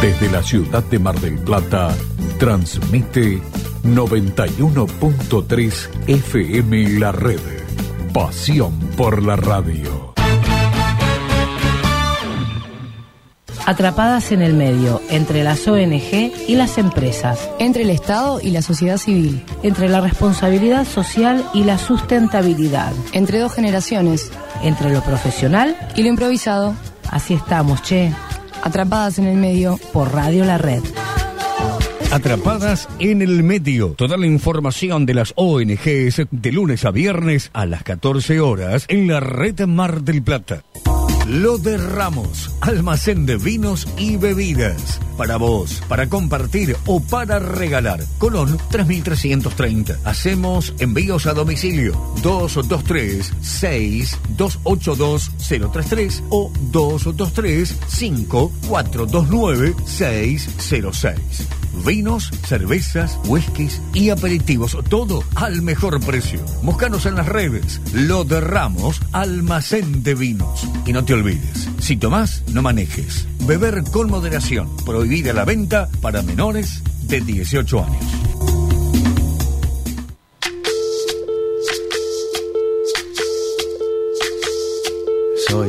Desde la ciudad de Mar del Plata, transmite 91.3 FM La Red. Pasión por la radio. Atrapadas en el medio, entre las ONG y las empresas. Entre el Estado y la sociedad civil. Entre la responsabilidad social y la sustentabilidad. Entre dos generaciones. Entre lo profesional y lo improvisado. Así estamos, che. Atrapadas en el medio por Radio La Red. Atrapadas en el medio. Toda la información de las ONGs de lunes a viernes a las 14 horas en la red Mar del Plata. Lo de Ramos, almacén de vinos y bebidas. Para vos, para compartir o para regalar. Colón 3330. Hacemos envíos a domicilio 223 6282 033 o 223 5429 606 vinos, cervezas, whiskies y aperitivos, todo al mejor precio. Búscanos en las redes, lo derramos, almacén de vinos. Y no te olvides, si tomás, no manejes. Beber con moderación, prohibida la venta para menores de 18 años. Soy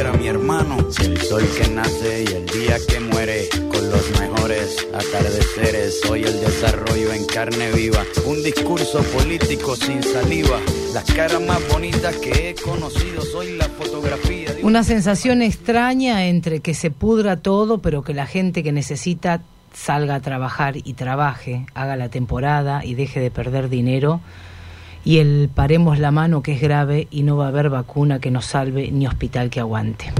mi hermano. El sol que nace y el día que muere, con los mejores atardeceres. Soy el desarrollo en carne viva, un discurso político sin saliva. Las caras más bonitas que he conocido, soy la fotografía. Una sensación extraña entre que se pudra todo, pero que la gente que necesita salga a trabajar y trabaje, haga la temporada y deje de perder dinero. Y el paremos la mano que es grave y no va a haber vacuna que nos salve ni hospital que aguante.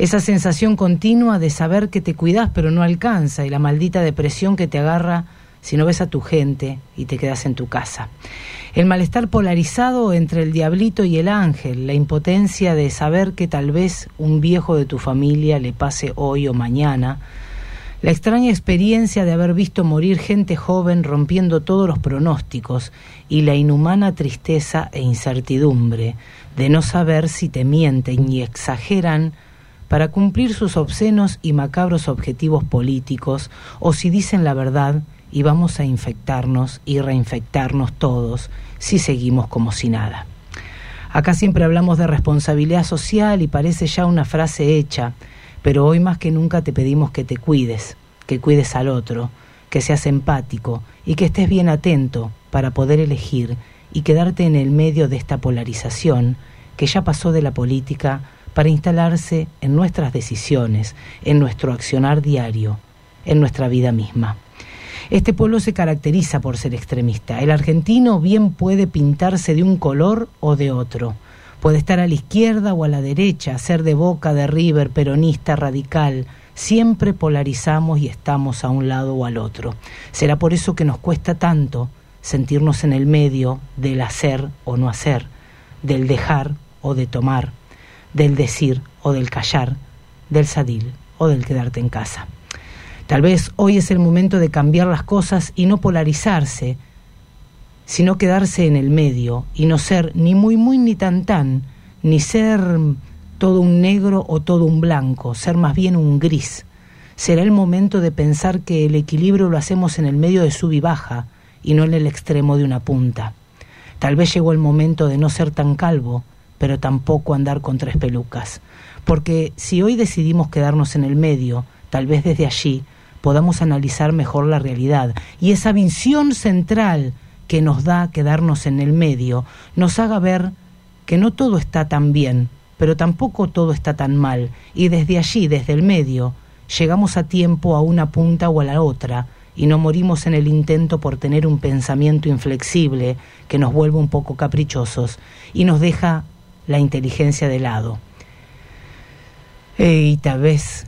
Esa sensación continua de saber que te cuidas pero no alcanza y la maldita depresión que te agarra si no ves a tu gente y te quedas en tu casa. El malestar polarizado entre el diablito y el ángel, la impotencia de saber que tal vez un viejo de tu familia le pase hoy o mañana, la extraña experiencia de haber visto morir gente joven rompiendo todos los pronósticos y la inhumana tristeza e incertidumbre de no saber si te mienten y exageran para cumplir sus obscenos y macabros objetivos políticos o si dicen la verdad y vamos a infectarnos y reinfectarnos todos si seguimos como si nada. Acá siempre hablamos de responsabilidad social y parece ya una frase hecha, pero hoy más que nunca te pedimos que te cuides, que cuides al otro, que seas empático y que estés bien atento para poder elegir y quedarte en el medio de esta polarización que ya pasó de la política para instalarse en nuestras decisiones, en nuestro accionar diario, en nuestra vida misma. Este pueblo se caracteriza por ser extremista. El argentino bien puede pintarse de un color o de otro. Puede estar a la izquierda o a la derecha, ser de boca, de River, peronista, radical. Siempre polarizamos y estamos a un lado o al otro. Será por eso que nos cuesta tanto sentirnos en el medio del hacer o no hacer, del dejar o de tomar, del decir o del callar, del sadil o del quedarte en casa. Tal vez hoy es el momento de cambiar las cosas y no polarizarse, sino quedarse en el medio y no ser ni muy muy ni tan tan, ni ser todo un negro o todo un blanco, ser más bien un gris. Será el momento de pensar que el equilibrio lo hacemos en el medio de sub y baja y no en el extremo de una punta. Tal vez llegó el momento de no ser tan calvo, pero tampoco andar con tres pelucas. Porque si hoy decidimos quedarnos en el medio, tal vez desde allí podamos analizar mejor la realidad y esa visión central que nos da quedarnos en el medio nos haga ver que no todo está tan bien, pero tampoco todo está tan mal y desde allí, desde el medio, llegamos a tiempo a una punta o a la otra y no morimos en el intento por tener un pensamiento inflexible que nos vuelve un poco caprichosos y nos deja la inteligencia de lado. y tal vez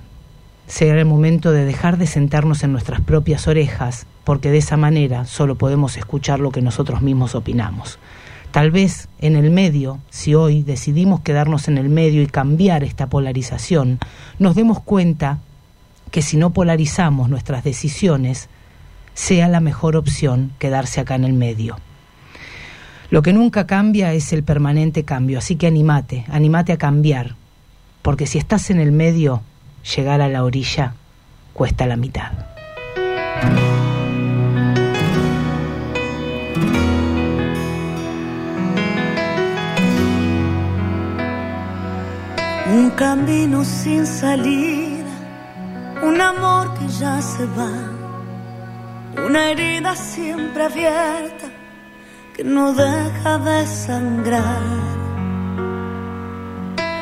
será el momento de dejar de sentarnos en nuestras propias orejas, porque de esa manera solo podemos escuchar lo que nosotros mismos opinamos. Tal vez en el medio, si hoy decidimos quedarnos en el medio y cambiar esta polarización, nos demos cuenta que si no polarizamos nuestras decisiones, sea la mejor opción quedarse acá en el medio. Lo que nunca cambia es el permanente cambio, así que animate, animate a cambiar, porque si estás en el medio, llegar a la orilla cuesta la mitad. Un camino sin salida, un amor que ya se va, una herida siempre abierta que no deja de sangrar.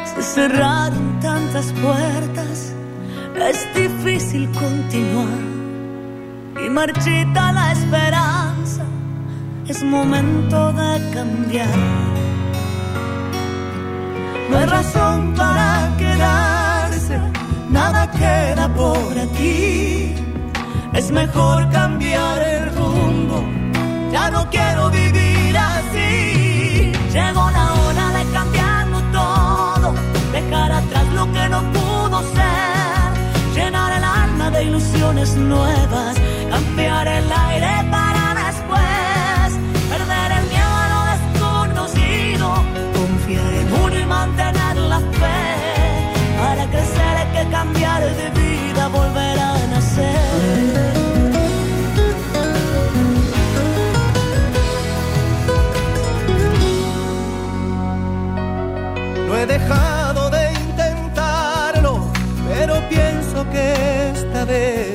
Se cerraron tantas puertas, es difícil continuar y marchita la esperanza, es momento de cambiar. No hay razón para quedarse, nada queda por aquí. Es mejor cambiar el rumbo, ya no quiero vivir así. Llegó la hora de cambiarlo todo, dejar atrás lo que no pudo ser, llenar el alma de ilusiones nuevas, cambiar el aire para después, perder el miedo a lo desconocido, confiar en uno y mantener la fe. Para crecer hay que cambiar de vida, volver a nacer. Dejado de intentarlo, pero pienso que esta vez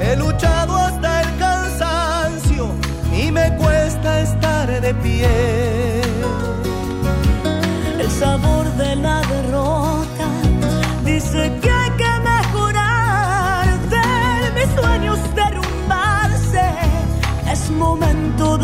he luchado hasta el cansancio y me cuesta estar de pie. El sabor de la derrota dice que hay que mejorar, ver mis sueños derrumbarse. Es momento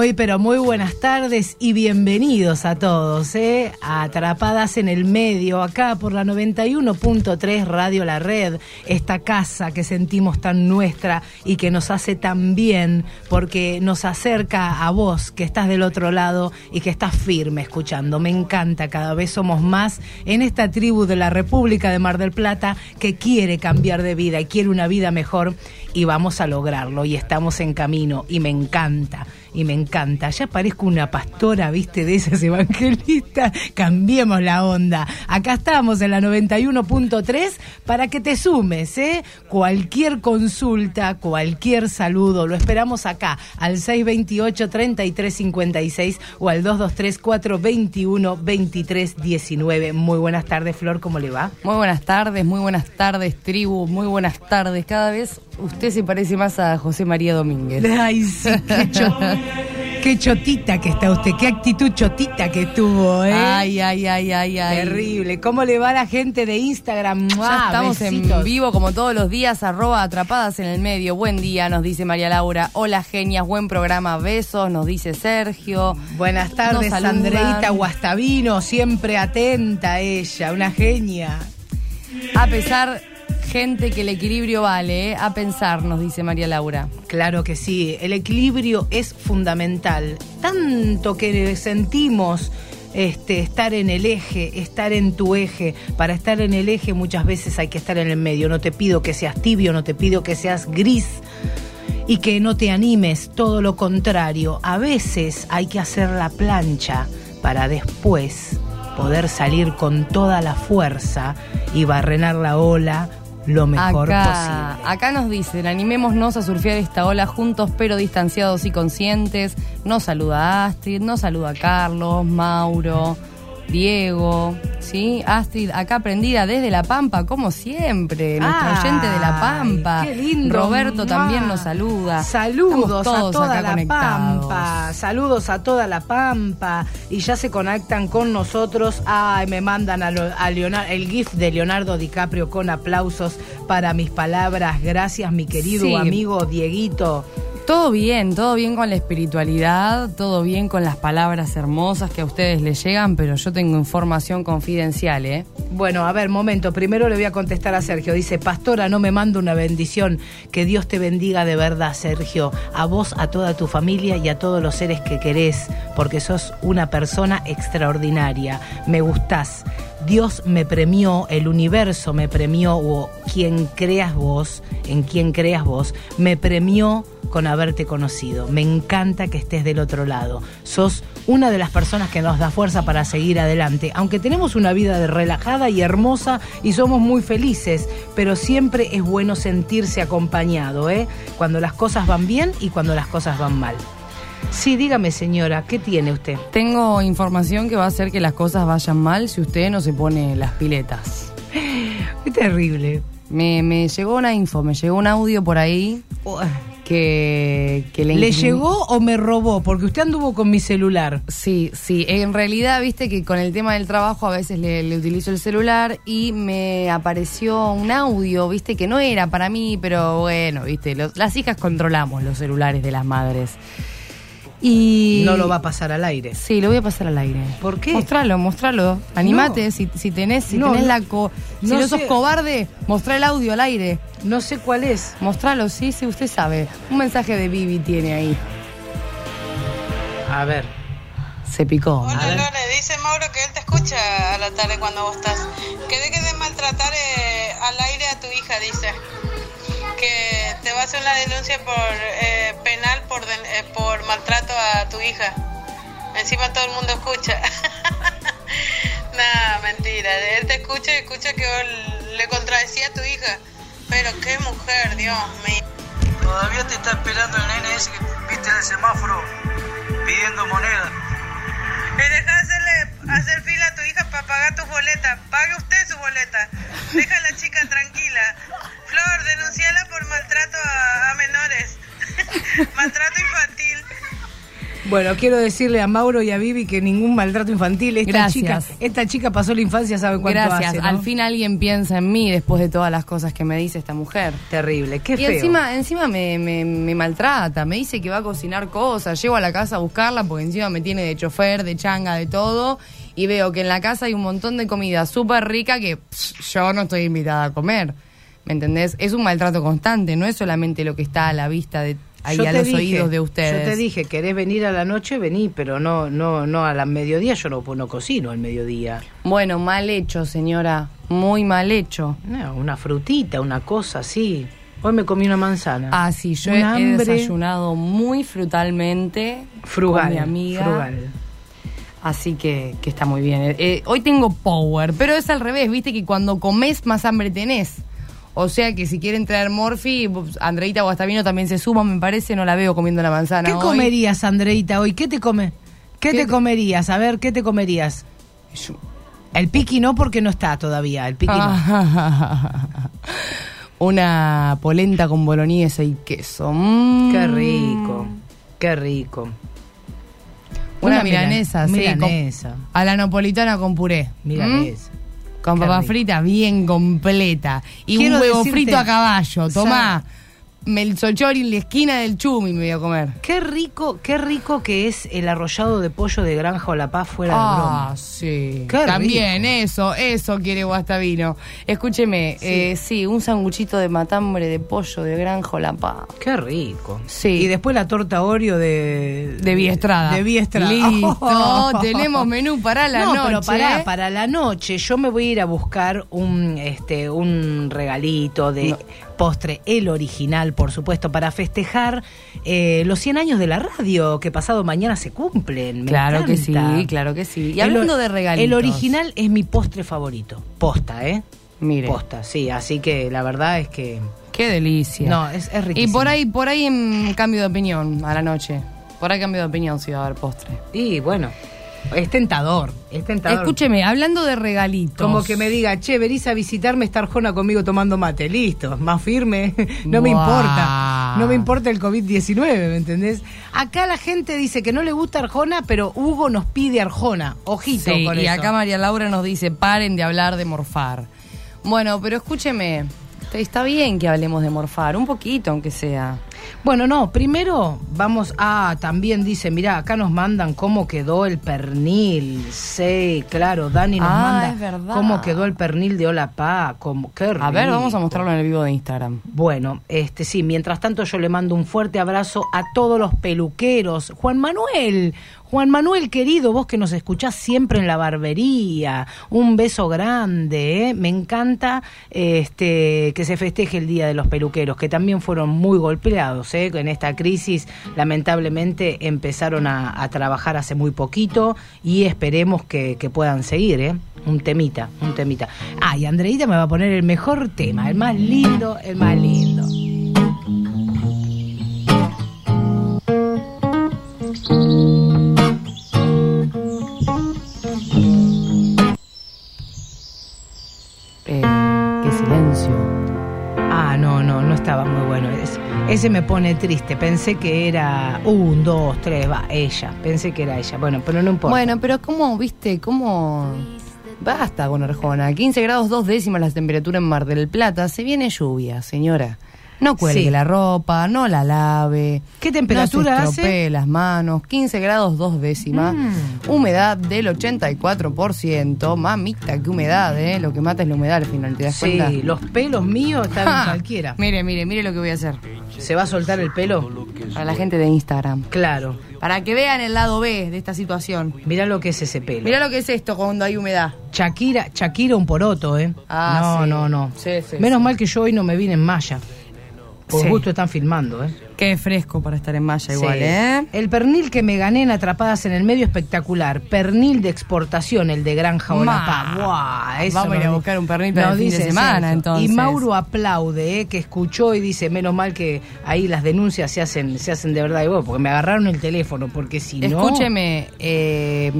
Muy, pero muy buenas tardes y bienvenidos a todos, ¿eh? Atrapadas en el Medio, acá por la 91.3 Radio La Red, esta casa que sentimos tan nuestra y que nos hace tan bien porque nos acerca a vos que estás del otro lado y que estás firme escuchando. Me encanta, cada vez somos más en esta tribu de la República de Mar del Plata que quiere cambiar de vida y quiere una vida mejor y vamos a lograrlo y estamos en camino y me encanta y me encanta. Ya parezco una pastora, viste, de esas evangelistas. Cambiemos la onda. Acá estamos en la 91.3 para que te sumes, ¿eh? Cualquier consulta, cualquier saludo, lo esperamos acá al 628-3356 o al 223-421-2319. Muy buenas tardes, Flor, ¿cómo le va? Muy buenas tardes, muy buenas tardes, tribu, muy buenas tardes. Cada vez usted se parece más a José María Domínguez. Ay, sí, qué cho- Qué chotita que está usted, qué actitud chotita que tuvo, ¿eh? Ay, ay, ay, ay, ay. Terrible. ¿Cómo le va a la gente de Instagram? Ya estamos Besitos. en vivo como todos los días, arroba atrapadas en el medio. Buen día, nos dice María Laura. Hola, genias, buen programa, besos, nos dice Sergio. Buenas tardes. Andreita Guastavino, siempre atenta ella, una genia. A pesar, gente, que el equilibrio vale, ¿eh? a pensar, nos dice María Laura. Claro que sí, el equilibrio es fundamental. Tanto que sentimos este, estar en el eje, estar en tu eje. Para estar en el eje muchas veces hay que estar en el medio. No te pido que seas tibio, no te pido que seas gris y que no te animes, todo lo contrario. A veces hay que hacer la plancha para después poder salir con toda la fuerza y barrenar la ola lo mejor acá, posible. acá nos dicen, animémonos a surfear esta ola juntos pero distanciados y conscientes. Nos saluda Astrid, nos saluda Carlos, Mauro, Diego, ¿sí? Astrid, acá prendida desde La Pampa, como siempre, nuestro oyente de La Pampa. qué lindo. Roberto también nos saluda. Saludos a toda acá la conectados. Pampa, saludos a toda la Pampa y ya se conectan con nosotros. Ay, me mandan a, lo- a Leonardo, el GIF de Leonardo DiCaprio con aplausos para mis palabras. Gracias, mi querido Sí. amigo Dieguito. Todo bien, todo bien con la espiritualidad, todo bien con las palabras hermosas que a ustedes les llegan, pero yo tengo información confidencial, ¿eh? Bueno, a ver, momento. Primero le voy a contestar a Sergio. Dice, Pastora, no me manda una bendición. Que Dios te bendiga de verdad, Sergio. A vos, a toda tu familia y a todos los seres que querés, porque sos una persona extraordinaria. Me gustás. Dios me premió, el universo me premió, o quien creas vos, en quien creas vos, me premió con haberte conocido. Me encanta que estés del otro lado. Sos una de las personas que nos da fuerza para seguir adelante. Aunque tenemos una vida de relajada y hermosa y somos muy felices, pero siempre es bueno sentirse acompañado, ¿eh? Cuando las cosas van bien y cuando las cosas van mal. Sí, dígame señora, ¿qué tiene usted? Tengo información que va a hacer que las cosas vayan mal si usted no se pone las piletas. Qué terrible. Me, me llegó una info, me llegó un audio por ahí que, que le, ¿Le llegó o me robó? Porque usted anduvo con mi celular. Sí, sí. En realidad, viste que con el tema del trabajo a veces le, le utilizo el celular y me apareció un audio, viste, que no era para mí, pero bueno, viste, los- las hijas controlamos los celulares de las madres. Y. No lo va a pasar al aire. Sí, lo voy a pasar al aire. ¿Por qué? Mostralo, mostralo. Animate, si, si tenés, si No, tenés no. la co si No no sos sé. cobarde, mostrá el audio al aire. No sé cuál es. Mostralo, sí, sí, usted sabe. Un mensaje de Vivi tiene ahí. A ver. Se picó. A Hola ver. Lore, dice Mauro que él te escucha a la tarde cuando vos estás. Que dejes de maltratar eh, al aire a tu hija, dice. Que te va a hacer una denuncia por eh, penal por, eh, por maltrato a tu hija. Encima todo el mundo escucha. Nada, mentira. Él te escucha y escucha que le contradecía a tu hija. Pero qué mujer, Dios mío. Todavía te está esperando el nene ese que viste en el semáforo pidiendo moneda. Y deja de hacerle hacer fila a tu hija para pagar tus boletas. Pague usted su boleta. Deja a la chica tranquila. Flor, denunciala por maltrato a, a menores. maltrato infantil. Bueno, quiero decirle a Mauro y a Vivi que ningún maltrato infantil. Esta Gracias. chica, esta chica pasó la infancia, sabe cuánto Gracias. hace, ¿no? Al fin alguien piensa en mí después de todas las cosas que me dice esta mujer. Terrible, qué Y feo. encima, encima me, me- me maltrata, me dice que va a cocinar cosas, llego a la casa a buscarla porque encima me tiene de chofer, de changa, de todo, y veo que en la casa hay un montón de comida súper rica que pss, yo no estoy invitada a comer. ¿Me entendés? Es un maltrato constante, no es solamente lo que está a la vista de ahí Yo a los dije, oídos de ustedes. Yo te dije, querés venir a la noche, vení, pero no, no, no a la mediodía, yo no, no cocino al mediodía. Bueno, mal hecho, señora, muy mal hecho. No, una frutita, una cosa así. Hoy me comí una manzana. Ah, sí, yo he, desayunado muy frutalmente frugal, con mi amiga. frugal. Así que, que está muy bien. Eh, hoy tengo power, pero es al revés, viste que cuando comes más hambre tenés. O sea que si quieren traer Morphy, pues, Andreita Guastavino también se suma, me parece, no la veo comiendo la manzana. ¿Qué hoy. comerías, Andreita, hoy? ¿Qué te come? ¿Qué, ¿Qué te te- comerías? A ver, ¿qué te comerías? Yo- El piqui no, porque no está todavía. El piqui no. Una polenta con boloñesa y queso. Mm. Qué rico, qué rico. Una, Una milanesa, milan- sí. con- milanesa. a la napolitana con puré. Milanesa. ¿Mm? Con Qué papa rico. frita bien completa. Y Quiero un huevo decirte- frito a caballo. Tomá. Melzochori en la esquina del chumi me voy a comer. Qué rico, qué rico que es el arrollado de pollo de Granja o La Paz fuera de Ah, broma. sí. Qué También, eso, eso quiere Guastavino. Escúcheme, sí, eh, sí un sanguchito de matambre de pollo de Granja La Paz. Qué rico. Sí. Y después la torta Oreo de... De Viestrada. De Viestrada. Listo, tenemos menú para la no, noche. pero pará, para la noche yo me voy a ir a buscar un, este, un regalito de No. Postre, el original, por supuesto, para festejar eh, los 100 años de la radio, que pasado mañana se cumplen. Me Claro que sí, claro que sí. Y El hablando de regalitos. El original es mi postre favorito. Posta, ¿eh? Mire, Posta, sí. Así que la verdad es que... qué delicia. No, es, es y riquísimo. por ahí, por ahí en cambio de opinión a la noche. Por ahí cambio de opinión si va a haber postre. Y bueno, es tentador, es tentador. Escúcheme, hablando de regalitos. Como que me diga, che, venís a visitarme, estar Jona conmigo tomando mate. Listo, más firme. no me importa. No me importa el COVID-19, ¿me entendés? Acá la gente dice que no le gusta Arjona, pero Hugo nos pide Arjona. Ojito Sí, con y eso. acá María Laura nos dice, paren de hablar de morfar. Bueno, pero escúcheme, está bien que hablemos de morfar, un poquito aunque sea. Bueno, no, primero vamos a, también dice, mirá, acá nos mandan cómo quedó el pernil. Sí, claro, Dani nos Ah, manda es verdad. cómo quedó el pernil de Hola Pa. Como, qué A ver, vamos a mostrarlo en el vivo de Instagram. Bueno, este sí, mientras tanto yo le mando un fuerte abrazo a todos los peluqueros. Juan Manuel, Juan Manuel querido, vos que nos escuchás siempre en la barbería, un beso grande, ¿eh? me encanta este que se festeje el Día de los Peluqueros, que también fueron muy golpeados, ¿eh? en esta crisis lamentablemente empezaron a, trabajar hace muy poquito y esperemos que, que puedan seguir, ¿eh? un temita, un temita. Ah, y Andreita me va a poner el mejor tema, el más lindo, el más lindo. Es- ese me pone triste. Pensé que era un, dos, tres, va, ella. Pensé que era ella. Bueno, pero no importa. Bueno, pero ¿cómo, viste, cómo... Basta con Arjona. 15 grados dos décimas la temperatura en Mar del Plata. Se viene lluvia, señora. No cuelgue Sí. la ropa, no la lave. ¿Qué temperatura no se hace? las manos. 15 grados dos décimas. Mm. Humedad del 84%. Mamita, qué humedad, ¿eh? Lo que mata es la humedad al final, ¿te das sí, cuenta? los pelos míos están Ja. cualquiera. Mire, mire, mire lo que voy a hacer. ¿Se va a soltar el pelo? Para la gente de Instagram. Claro. Para que vean el lado B de esta situación. Mirá lo que es ese pelo. Mira lo que es esto cuando hay humedad. Shakira, Shakira un poroto, ¿eh? Ah, no, sí. no, no. Sí, Menos mal que yo hoy no me vine en malla. Por Sí. gusto están filmando, ¿eh? Qué fresco para estar en malla igual, Sí. ¿eh? El pernil que me gané en Atrapadas en el Medio espectacular. Pernil de exportación, el de Granja. Olapá. Buah, eso Vamos a ir a buscar un pernil para el fin de semana, entonces. Y Mauro aplaude, ¿eh? que escuchó y dice, menos mal que ahí las denuncias se hacen, se hacen de verdad. Y bueno, porque me agarraron el teléfono, porque si no... Escúcheme, eh,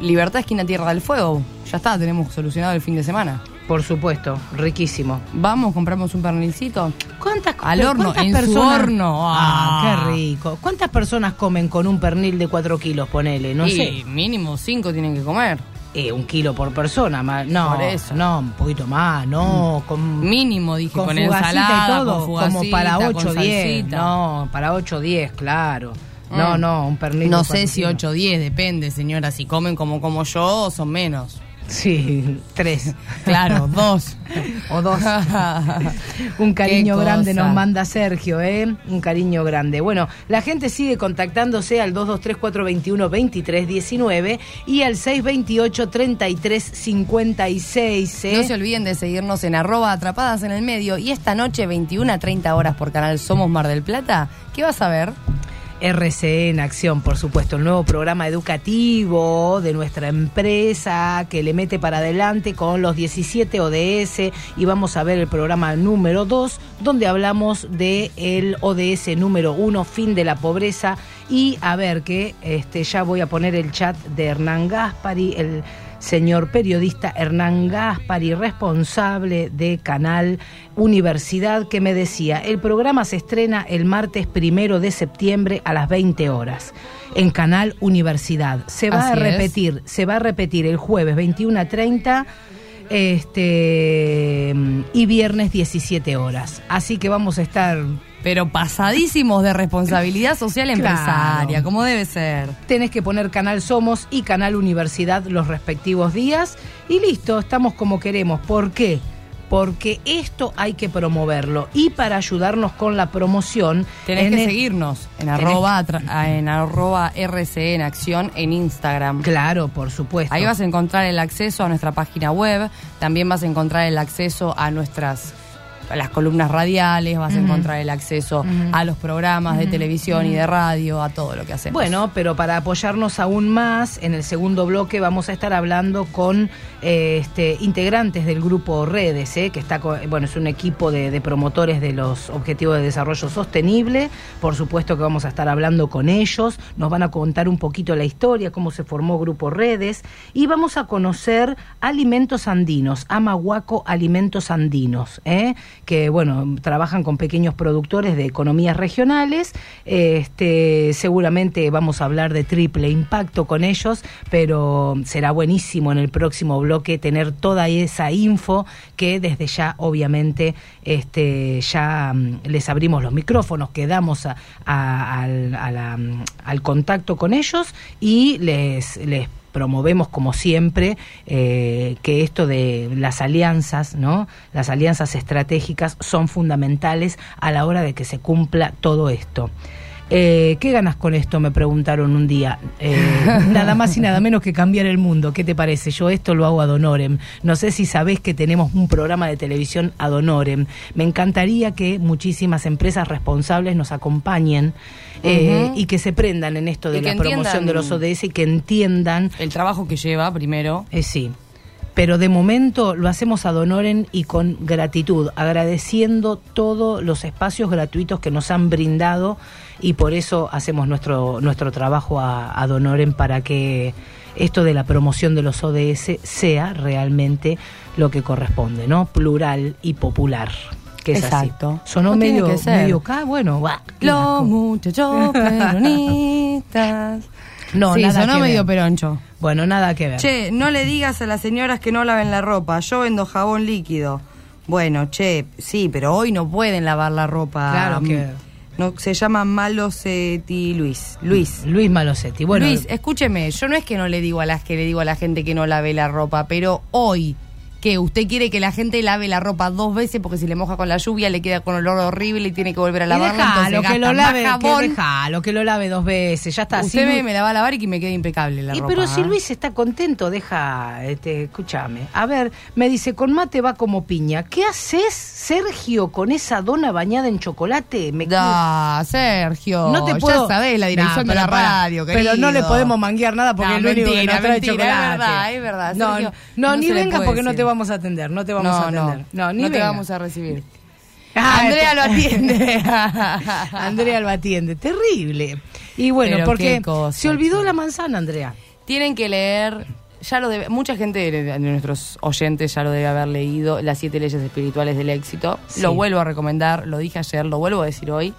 Libertad Esquina Tierra del Fuego. Ya está, tenemos solucionado el fin de semana. Por supuesto, riquísimo. Vamos, compramos un pernilcito. ¿Cuántas Al horno, cuántas en su horno. Ah, Ah. qué rico. ¿Cuántas personas comen con un pernil de 4 kilos, ponele? No y sé. mínimo cinco tienen que comer. Eh, un kilo por persona, ma- no, Por eso. no, un poquito más, no, con, Mínimo, dije, con, con, ensalada, y todo, con fugacita, como para con 8 o 10, salsita. no, para 8 o 10, claro. No, Mm. no, un pernil. No sé si kilos. 8 o 10, depende, señora. Si comen como como yo, son menos. Sí, tres. Claro, dos. o dos. Un cariño grande nos manda Sergio, ¿eh? Un cariño grande. Bueno, la gente sigue contactándose al 223-421-2319 y al 628-3356, ¿eh? No se olviden de seguirnos en arroba atrapadas en el medio. Y esta noche, 21 a 30 horas por canal Somos Mar del Plata, ¿qué vas a ver? RCE en acción, por supuesto, el nuevo programa educativo de nuestra empresa que le mete para adelante con los 17 ODS y vamos a ver el programa número 2 donde hablamos de el ODS número 1, fin de la pobreza. Y a ver que este ya voy a poner el chat de Hernán Gaspari, el señor periodista Hernán Gaspari, responsable de Canal Universidad, que me decía, el programa se estrena el martes primero de septiembre a las 20 horas en Canal Universidad. Se va Así a es. repetir, se va a repetir el jueves 21 a 30 este y viernes 17 horas. Así que vamos a estar Pero pasadísimos de responsabilidad social Claro. empresaria, como debe ser. tenés que poner Canal Somos y Canal Universidad los respectivos días y listo, estamos como queremos. ¿Por qué? Porque esto hay que promoverlo y para ayudarnos con la promoción Tenés en que el- seguirnos en arroba, tra- en arroba RCN Acción en Instagram. Claro, por supuesto. Ahí vas a encontrar el acceso a nuestra página web, también vas a encontrar el acceso a nuestras las columnas radiales, vas a encontrar el acceso a los programas de televisión y de radio, a todo lo que hacemos. Bueno, pero para apoyarnos aún más, en el segundo bloque vamos a estar hablando con eh, este, integrantes del grupo Redes, eh, que está, bueno, es un equipo de, de promotores de los Objetivos de Desarrollo Sostenible. Por supuesto que vamos a estar hablando con ellos, nos van a contar un poquito la historia, cómo se formó Grupo Redes, y vamos a conocer alimentos andinos, Amahuaco Alimentos Andinos, eh, que, bueno, trabajan con pequeños productores de economías regionales. Este, seguramente vamos a hablar de triple impacto con ellos, pero será buenísimo en el próximo bloque tener toda esa info que desde ya, obviamente, este, ya mm, les abrimos los micrófonos, quedamos a- mm, al contacto con ellos y les, les promovemos como siempre eh, que esto de las alianzas, ¿no? Las alianzas estratégicas son fundamentales a la hora de que se cumpla todo esto. Eh, ¿Qué ganas con esto? Me preguntaron un día. Eh, nada más y nada menos que cambiar el mundo. ¿Qué te parece? Yo esto lo hago ad honorem. No sé si sabés que tenemos un programa de televisión ad honorem. Me encantaría que muchísimas empresas responsables nos acompañen eh, y que se prendan en esto de la promoción de los ODS y que entiendan el trabajo que lleva primero. eh, sí. Pero de momento lo hacemos ad honorem y con gratitud, agradeciendo todos los espacios gratuitos que nos han brindado y por eso hacemos nuestro, nuestro trabajo a, ad honorem para que esto de la promoción de los ODS sea realmente lo que corresponde, ¿no? Plural y popular. Que es Exacto. así. Sonó medio, que ser. medio acá, bueno, Los muchachos peronistas. No, sí, nada sonó que medio ver. peroncho. Bueno, nada que ver. Che, no le digas a las señoras que no laven la ropa. Yo vendo jabón líquido. Bueno, che, sí, pero hoy no pueden lavar la ropa. Claro que- No, se llama Malosetti Luis. Luis. Luis Malosetti. Bueno, Luis, escúcheme, yo no es que no le digo a las que le digo a la gente que no lave la ropa, pero hoy que usted quiere que la gente lave la ropa dos veces porque si le moja con la lluvia le queda con olor horrible y tiene que volver a lavarla, entonces que lo lave, que dejalo, que lo lave dos veces, ya está. Usted Si me, Luis- me la va a lavar y que me quede impecable la Y ropa. pero si ¿ah? Luis está contento, deja, este, escúchame. A ver, me dice, con mate va como piña. ¿Qué haces, Sergio, con esa dona bañada en chocolate? Me Da, Sergio. no te puedo. Ya sabés la dirección de la radio, Pero no le podemos manguear nada porque No, es lo único que mentira, nos trae mentira, chocolate. es verdad, es verdad, No, Sergio, no, no ni puede porque no te decir. Vamos a atender, no te vamos no, a atender. no, ni no te vamos a recibir. Ah, Andrea lo atiende. Andrea lo atiende, terrible. Y bueno, Pero porque cosa, se olvidó la manzana, Andrea. Tienen que leer, ya lo debe, mucha gente de, nuestros oyentes ya lo debe haber leído, Las siete leyes espirituales del éxito. Sí. Lo vuelvo a recomendar, lo dije ayer, lo vuelvo a decir hoy.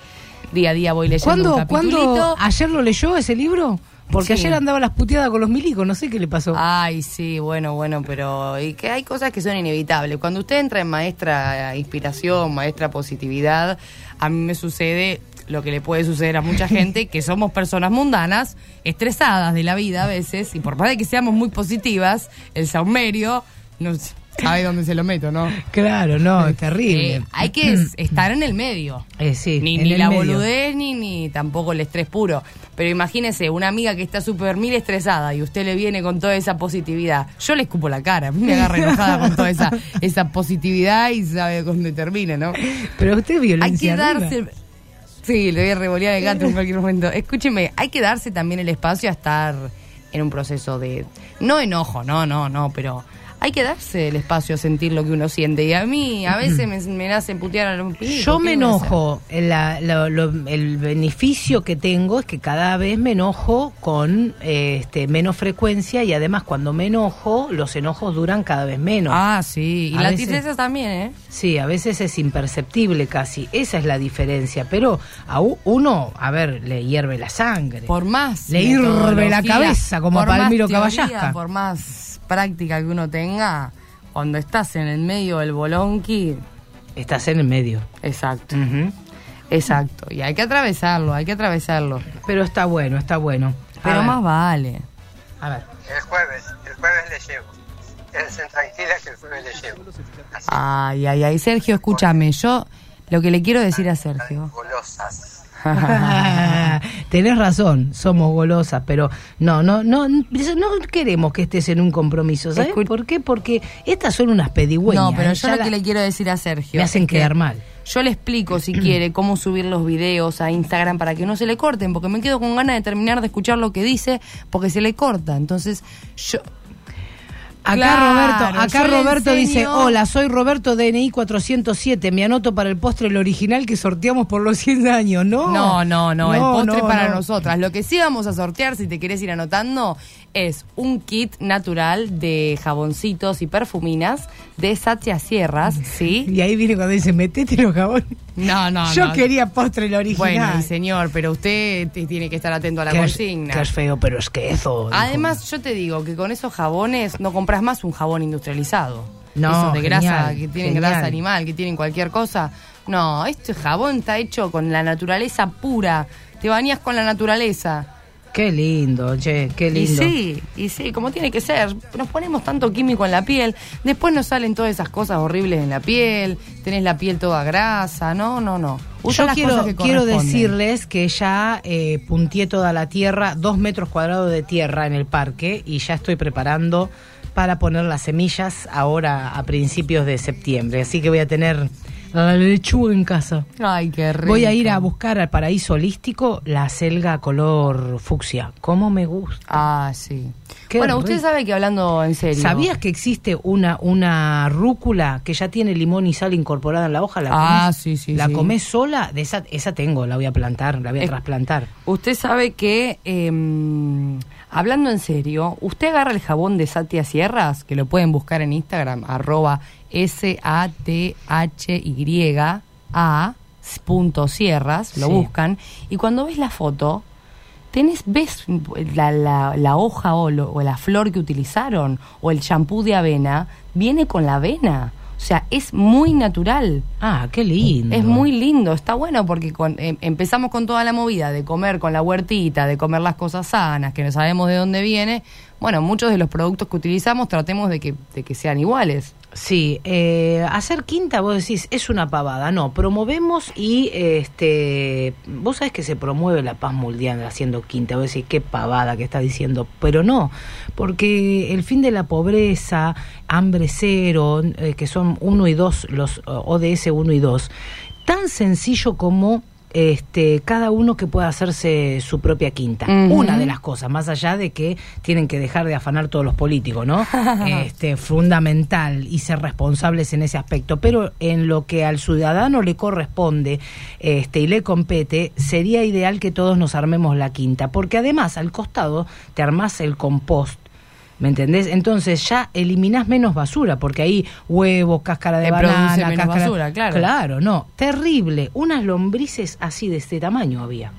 Día a día voy leyendo ¿Cuándo, un ¿Cuándo ayer lo leyó ese libro? Porque Sí. ayer andaba las puteadas con los milicos, no sé qué le pasó. Ay, sí, bueno, bueno, pero y que hay cosas que son inevitables. Cuando usted entra en maestra inspiración, maestra positividad, a mí me sucede lo que le puede suceder a mucha gente, que somos personas mundanas, estresadas de la vida a veces, y por más de que seamos muy positivas, el saumerio no sabe dónde se lo meto, ¿no? Claro, no, es terrible. Eh, hay que es- estar en el medio. Eh, sí, Ni, la medio. boludez, ni, ni tampoco el estrés puro. Pero imagínese, una amiga que está súper mil estresada y usted le viene con toda esa positividad. Yo le escupo la cara, a mí me agarra enojada con toda esa, esa positividad y sabe dónde termina, ¿no? Pero usted es Hay violencia. que arriba. darse... Sí, le voy a revolear el gato en cualquier momento. Escúcheme, hay que darse también el espacio a estar en un proceso de... No enojo, no, no, no, pero... hay que darse el espacio a sentir lo que uno siente. Y a mí a veces me, me nace putear a los pibes, Yo ¿por me enojo, la- lo- lo- el beneficio que tengo es que cada vez me enojo con eh, este, menos frecuencia y además cuando me enojo, los enojos duran cada vez menos. Ah, sí. Y A la veces- tristeza también, ¿eh? Sí, a veces es imperceptible casi, esa es la diferencia, pero a uno, a ver, le hierve la sangre. Por más. Le hierve la cabeza, como a Palmiro Caballasca. Por más práctica que uno tenga, cuando estás en el medio del bolonqui, Estás en el medio. exacto. Exacto. Y hay que atravesarlo, hay que atravesarlo. Pero está bueno, está bueno. A Pero ver, más vale. A ver. El jueves, el jueves le llevo. Quédense tranquila que el jueves le llevo. Así, Ay, ay, ay. Sergio, escúchame. Yo lo que le quiero decir a Sergio. golosas. Tenés razón, somos golosas, pero no, no, no, no queremos que estés en un compromiso, ¿sabes Escu- por qué? Porque estas son unas pedigüeñas. No, pero yo lo la- que le quiero decir a Sergio. me hacen que quedar mal. Yo le explico, si quiere, cómo subir los videos a Instagram para que no se le corten, porque me quedo con ganas de terminar de escuchar lo que dice, porque se le corta. Entonces, yo. Acá Claro, Roberto, acá Roberto dice, hola, soy Roberto DNI 407, me anoto para el postre el original que sorteamos por los 100 años, ¿no? No, no, no, el postre no, para no. nosotras. Lo que sí vamos a sortear, si te querés ir anotando, es un kit natural de jaboncitos y perfuminas de Satya Sierras, ¿sí? Y ahí viene cuando dice, metete los jabones. No, no, Yo no. quería postre el original. Bueno, señor, pero usted tiene que estar atento a la es, consigna. que es feo, pero es que eso. Además, yo te digo que con esos jabones no compras más un jabón industrializado. No, Esos de grasa, que tienen genial. grasa animal, que tienen cualquier cosa. No, este jabón está hecho con la naturaleza pura. Te bañas con la naturaleza. Qué lindo, che, qué Y lindo. sí, y sí, como tiene que ser. Nos ponemos tanto químico en la piel, después nos salen todas esas cosas horribles en la piel, tenés la piel toda grasa, no, no, no. Usa Yo las quiero, cosas que quiero decirles que ya eh, punteé toda la tierra, dos metros cuadrados de tierra en el parque y ya estoy preparando para poner las semillas ahora a principios de septiembre. Así que voy a tener la lechuga en casa. Ay, qué rico. Voy a ir a buscar al paraíso holístico la selga color fucsia. ¿Cómo me gusta? Ah, sí. Qué bueno, usted sabe que hablando en serio. ¿Sabías que existe una, una rúcula que ya tiene limón y sal incorporada en la hoja? ¿La Ah, comés- sí, sí, ¿La sí. comés sola? De esa, esa tengo, la voy a plantar, la voy a trasplantar. Usted sabe que, eh, hablando en serio, usted agarra el jabón de Satia Sierras, que lo pueden buscar en Instagram, arroba S-A-T-H-Y-A punto Sierras, lo Sí. buscan, y cuando ves la foto, tenés, ves la, la- la hoja o, lo- o la flor que utilizaron, o el champú de avena, viene con la avena. O sea, es muy natural. Ah, qué lindo. Es muy lindo, está bueno porque con- em- empezamos con toda la movida de comer con la huertita, de comer las cosas sanas, que no sabemos de dónde viene. Bueno, muchos de los productos que utilizamos tratemos de que, de que sean iguales. Sí, eh, hacer quinta, vos decís, es una pavada. No, promovemos y este, vos sabés que se promueve la paz mundial haciendo quinta. Vos decís, qué pavada que está diciendo. Pero no, porque el fin de la pobreza, hambre cero, eh, que son uno y dos, los ODS 1 y 2, tan sencillo como este, cada uno que pueda hacerse su propia quinta. Una de las cosas, más allá de que tienen que dejar de afanar todos los políticos, ¿no? este, fundamental y ser responsables en ese aspecto. Pero en lo que al ciudadano le corresponde este, y le compete, sería ideal que todos nos armemos la quinta, porque además al costado te armás el compost. ¿Me entendés? Entonces ya eliminás menos basura, porque ahí huevos, cáscara de Te banana, cáscara... basura, claro. Claro, no. Terrible. Unas lombrices así de este tamaño había.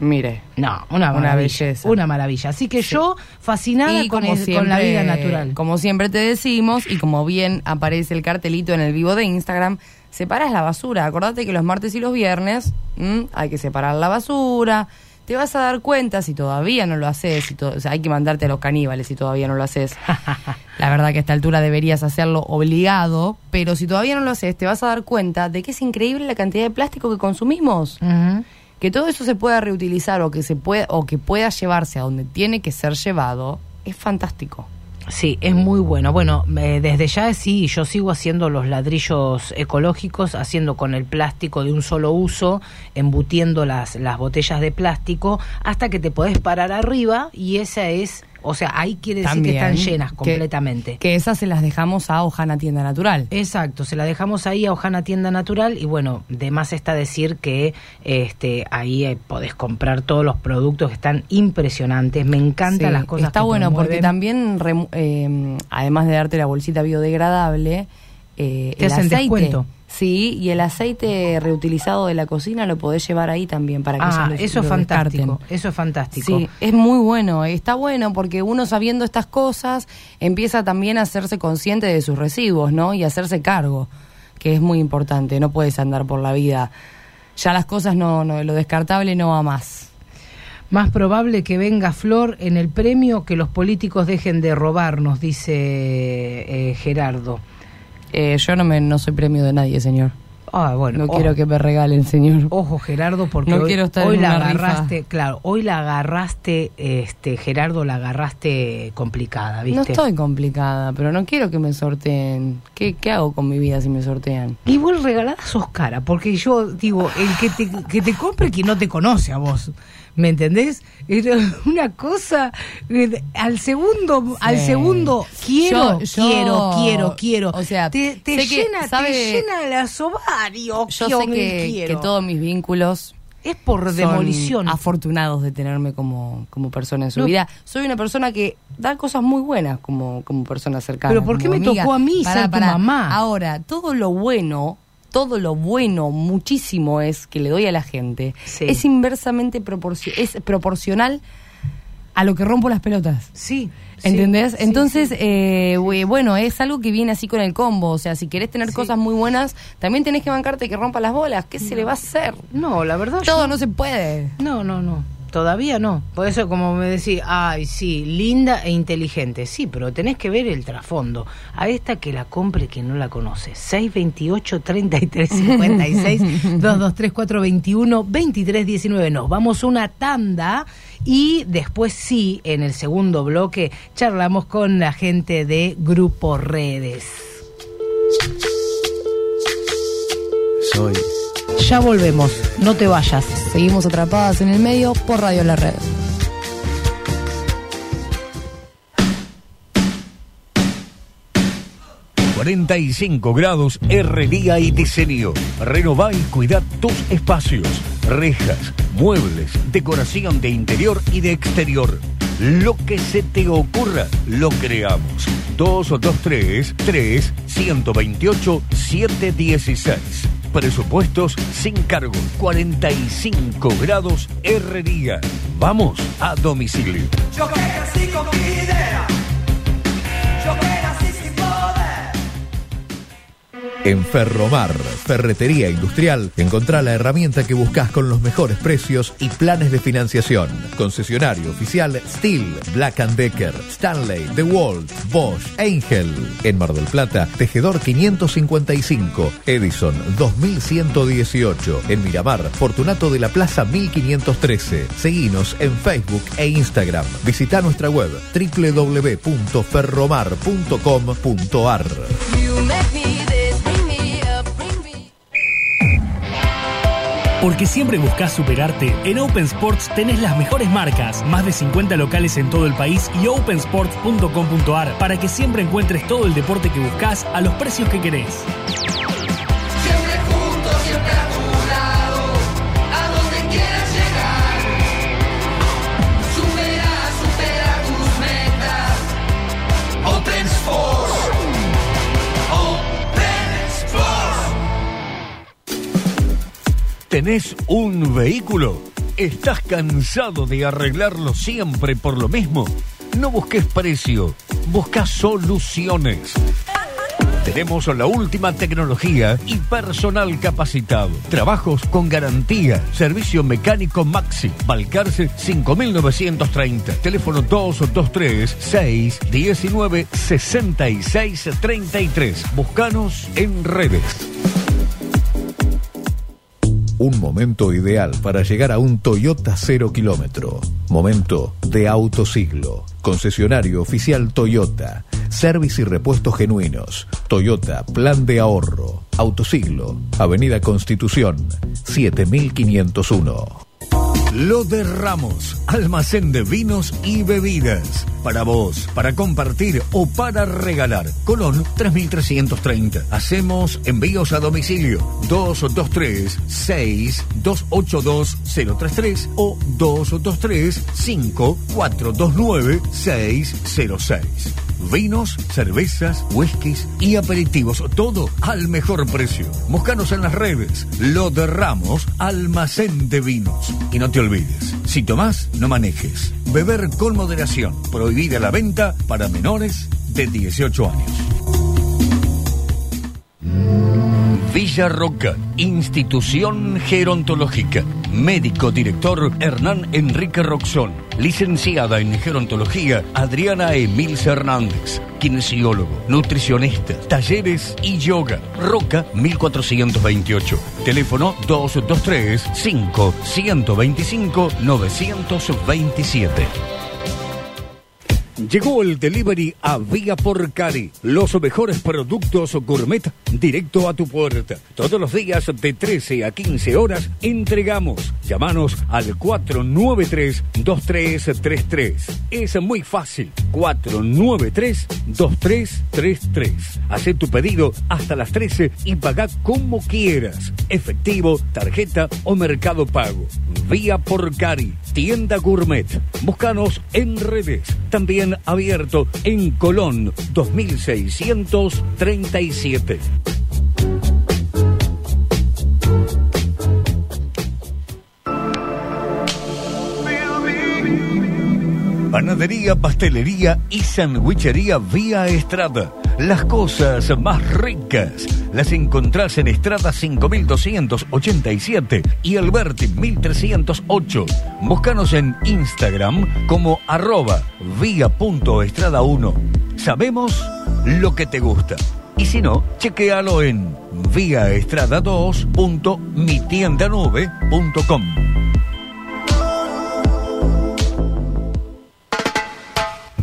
Mire. No, una Una belleza. Una maravilla. Así que yo, fascinada con, con la vida natural. Como siempre te decimos, y como bien aparece el cartelito en el vivo de Instagram, separas la basura. Acordate que los martes y los viernes ¿m? hay que separar la basura. Te vas a dar cuenta si todavía no lo haces, si o sea, hay que mandarte a los caníbales si todavía no lo haces. La verdad que a esta altura deberías hacerlo obligado, pero si todavía no lo haces, te vas a dar cuenta de que es increíble la cantidad de plástico que consumimos que todo eso se pueda reutilizar o que se pueda o que pueda llevarse a donde tiene que ser llevado es fantástico. Sí, es muy bueno. Bueno, eh, desde ya sí, yo sigo haciendo los ladrillos ecológicos, haciendo con el plástico de un solo uso, embutiendo las, las botellas de plástico, hasta que te podés parar arriba y esa es O sea, ahí quiere decir También, que están llenas completamente. Que esas se las dejamos a Ojana Tienda Natural. Exacto, se la dejamos ahí a Ojana Tienda Natural y bueno, de más está decir que este ahí eh, podés comprar todos los productos que están impresionantes. Me encantan Sí, las cosas Está que bueno porque también, eh, además de darte la bolsita biodegradable, eh, Te el hacen aceite. descuento. Sí, y el aceite reutilizado de la cocina lo podés llevar ahí también para que Ah, lo- eso es fantástico, eso es fantástico. Sí, es muy bueno, está bueno porque uno sabiendo estas cosas empieza también a hacerse consciente de sus residuos, ¿no? Y hacerse cargo, que es muy importante, no puedes andar por la vida. Ya las cosas no, no lo descartable no va más. Más probable que venga Flor en el premio que los políticos dejen de robarnos, dice eh, Gerardo. Eh, yo no me no soy premio de nadie, señor. Ah, bueno. No quiero que me regalen, señor. Ojo Gerardo, porque No hoy, quiero estar hoy en la una rifa. agarraste, claro, hoy la agarraste, este Gerardo, la agarraste complicada, ¿viste? No estoy complicada, pero no quiero que me sorteen. ¿Qué, qué hago con mi vida si me sortean? Igual regalada sos cara, porque yo digo, el que te, que te compre quien no te conoce a vos, ¿me entendés? Era una cosa, eh, al segundo, al segundo, quiero, Yo- yo- quiero, quiero, quiero. o sea, te, te sé que, llena, ¿sabe? te llena los ovarios. Yo sé que, que todos mis vínculos es por son demolición. afortunados de tenerme como, como persona en su No. vida. Soy una persona que da cosas muy buenas como, como persona cercana. Pero ¿por qué me amiga. tocó a mí ser tu pará. mamá? Ahora, todo lo bueno, todo lo bueno, muchísimo es que le doy a la gente, Sí. es inversamente proporcio- es proporcional a lo que rompo las pelotas. Sí. ¿Entendés? sí, Entonces, sí. eh, bueno, es algo que viene así con el combo. O sea, si querés tener cosas muy buenas, también tenés que bancarte que rompa las bolas. ¿Qué se le va a hacer? No, la verdad. Todo yo- no se puede. No, no, no. Todavía no. Por eso, como me decís, ay, sí, linda e inteligente. Sí, pero tenés que ver el trasfondo. A esta que la compre quien no la conoce. 628-3356, 223-421-2319. Nos vamos una tanda y después sí, en el segundo bloque, charlamos con la gente de Grupo Redes. Soy. Ya volvemos, no te vayas. Seguimos atrapadas en el medio por Radio La Red. 45 grados herrería y diseño. Renová y cuidá tus espacios. Rejas, muebles, decoración de interior y de exterior. Lo que se te ocurra, lo creamos. 223 3 128 716. Presupuestos sin cargo. 45 grados herrería. Vamos a domicilio. Yo que nací con mi idea. En Ferromar, Ferretería Industrial, encontrá la herramienta que buscas con los mejores precios y planes de financiación. Concesionario oficial Steel, Black Decker, Stanley, DeWalt, Bosch, Angel. En Mar del Plata, Tejedor 555, Edison 2118. En Miramar, Fortunato de la Plaza 1513. Seguinos en Facebook e Instagram. Visita nuestra web www.ferromar.com.ar. Porque siempre buscas superarte, en Open Sports tenés las mejores marcas, más de 50 locales en todo el país y opensports.com.ar para que siempre encuentres todo el deporte que buscas a los precios que querés. ¿Tenés un vehículo? ¿Estás cansado de arreglarlo siempre por lo mismo? No busques precio, busca soluciones. Tenemos la última tecnología y personal capacitado. Trabajos con garantía. Servicio mecánico Maxi. Balcarce 5930. Teléfono 223 619 6633. Búscanos en redes. Un momento ideal para llegar a un Toyota cero kilómetro. Momento de autosiglo. Concesionario oficial Toyota. Service y repuestos genuinos. Toyota Plan de Ahorro. Autosiglo. Avenida Constitución. 7501. Lo de Ramos, almacén de vinos y bebidas. Para vos, para compartir o para regalar. Colón 3330. Hacemos envíos a domicilio 223 6 282 033 o 223 5429 606. Vinos, cervezas, whiskies y aperitivos, todo al mejor precio. Búscanos en las redes. Lo de Ramos, almacén de vinos. Y no olvides, si tomás, no manejes. Beber con moderación. Prohibida la venta para menores de 18 años. Villa Roca, institución gerontológica. Médico director Hernán Enrique Roxón. Licenciada en gerontología Adriana Emil Hernández. Kinesiólogo, nutricionista, talleres y yoga. Roca 1428. Teléfono 223 5 125 927. Llegó el delivery a Vía por Cari. Los mejores productos gourmet directo a tu puerta. Todos los días de 13 a 15 horas entregamos. Llámanos al 493-2333. Es muy fácil. 493-2333. Haz tu pedido hasta las 13 y paga como quieras. Efectivo, tarjeta o mercado pago. Vía por Cari. Tienda Gourmet. Búscanos en redes. También abierto en Colón 2637. Panadería, pastelería y sandwichería vía Estrada. Las cosas más ricas las encontrás en Estrada 5287 y Alberti 1308. Búscanos en Instagram como arroba vía.estrada1. Sabemos lo que te gusta. Y si no, chequealo en viaestrada2.mitiendanube.com.